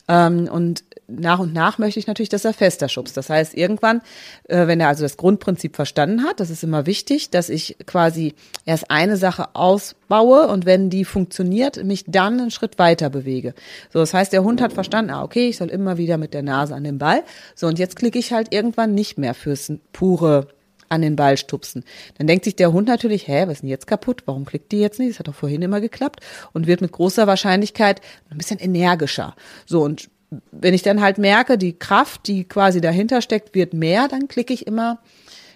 Speaker 2: Ähm, und nach und nach möchte ich natürlich, dass er fester schubst. Das heißt, irgendwann, äh, wenn er also das Grundprinzip verstanden hat, das ist immer wichtig, dass ich quasi erst eine Sache ausbaue und wenn die funktioniert, mich dann einen Schritt weiter bewege. So, das heißt, der Hund hat verstanden, ah, okay, ich soll immer wieder mit der Nase an den Ball. So, und jetzt klicke ich halt irgendwann nicht mehr fürs pure an den Ball stupsen. Dann denkt sich der Hund natürlich, hä, was ist denn jetzt kaputt? Warum klickt die jetzt nicht? Das hat doch vorhin immer geklappt und wird mit großer Wahrscheinlichkeit ein bisschen energischer. So und wenn ich dann halt merke, die Kraft, die quasi dahinter steckt, wird mehr, dann klicke ich immer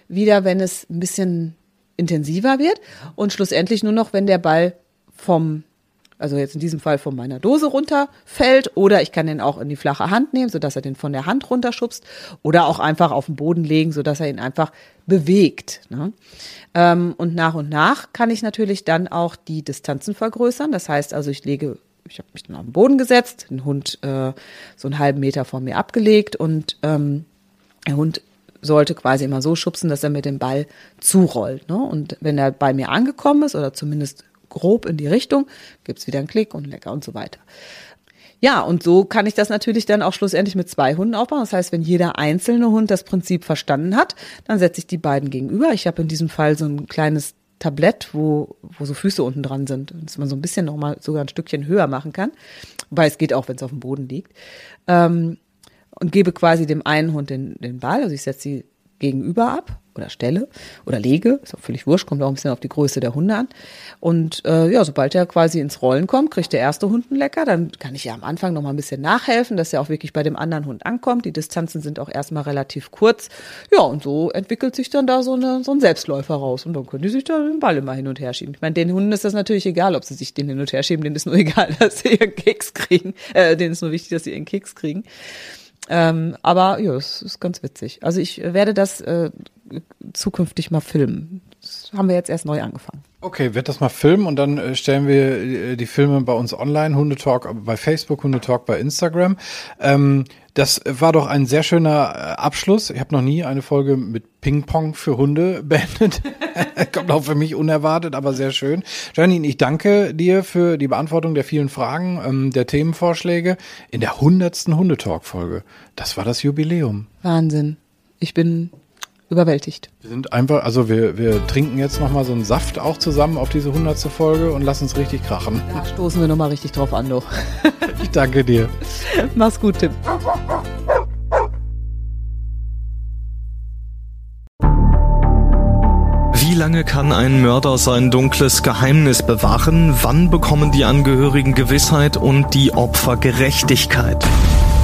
Speaker 2: wieder, wenn es ein bisschen intensiver wird und schlussendlich nur noch, wenn der Ball vom also jetzt in diesem Fall von meiner Dose runterfällt oder ich kann den auch in die flache Hand nehmen, sodass er den von der Hand runterschubst oder auch einfach auf den Boden legen, sodass er ihn einfach bewegt. Ne? Ähm, und nach und nach kann ich natürlich dann auch die Distanzen vergrößern. Das heißt also, ich lege ich habe mich dann auf den Boden gesetzt, den Hund äh, so einen halben Meter von mir abgelegt und ähm, der Hund sollte quasi immer so schubsen, dass er mit dem Ball zurollt. Ne? Und wenn er bei mir angekommen ist oder zumindest grob in die Richtung, gibt's wieder einen Klick und lecker und so weiter. Ja, und so kann ich das natürlich dann auch schlussendlich mit zwei Hunden aufbauen. Das heißt, wenn jeder einzelne Hund das Prinzip verstanden hat, dann setze ich die beiden gegenüber. Ich habe in diesem Fall so ein kleines Tablett, wo, wo so Füße unten dran sind, dass man so ein bisschen nochmal sogar ein Stückchen höher machen kann. Wobei es geht auch, wenn es auf dem Boden liegt. Ähm, und gebe quasi dem einen Hund den, den Ball. Also ich setze sie gegenüber ab oder stelle oder lege, ist auch völlig wurscht, kommt auch ein bisschen auf die Größe der Hunde an. Und äh, ja, sobald er quasi ins Rollen kommt, kriegt der erste Hund einen Lecker, dann kann ich ja am Anfang noch mal ein bisschen nachhelfen, dass er auch wirklich bei dem anderen Hund ankommt. Die Distanzen sind auch erstmal relativ kurz. Ja, und so entwickelt sich dann da so, eine, so ein Selbstläufer raus und dann können die sich da den Ball immer hin und her schieben. Ich meine, den Hunden ist das natürlich egal, ob sie sich den hin und her schieben, denen ist nur <laughs> egal, dass sie ihren Keks kriegen, äh, denen ist nur wichtig, dass sie ihren Keks kriegen. Ähm, aber ja, es ist ganz witzig. Also ich werde das äh, zukünftig mal filmen. Das haben wir jetzt erst neu angefangen.
Speaker 1: Okay, wird das mal filmen und dann äh, stellen wir äh, die Filme bei uns online, Hundetalk bei Facebook, Hundetalk bei Instagram. Ähm, das war doch ein sehr schöner äh, Abschluss. Ich habe noch nie eine Folge mit Ping-Pong für Hunde <laughs> beendet. <laughs> Kommt auch für mich unerwartet, aber sehr schön. Janine, ich danke dir für die Beantwortung der vielen Fragen, ähm, der Themenvorschläge in der hundertsten Hundetalk-Folge. Das war das Jubiläum.
Speaker 2: Wahnsinn. Ich bin überwältigt.
Speaker 1: Wir sind einfach, also wir, wir trinken jetzt nochmal so einen Saft auch zusammen auf diese hundertste Folge und lassen uns richtig krachen.
Speaker 2: Da stoßen wir nochmal richtig drauf an, doch. <laughs>
Speaker 1: ich danke dir.
Speaker 2: Mach's gut, Tim.
Speaker 3: Wie lange kann ein Mörder sein dunkles Geheimnis bewahren? Wann bekommen die Angehörigen Gewissheit und die Opfer Gerechtigkeit?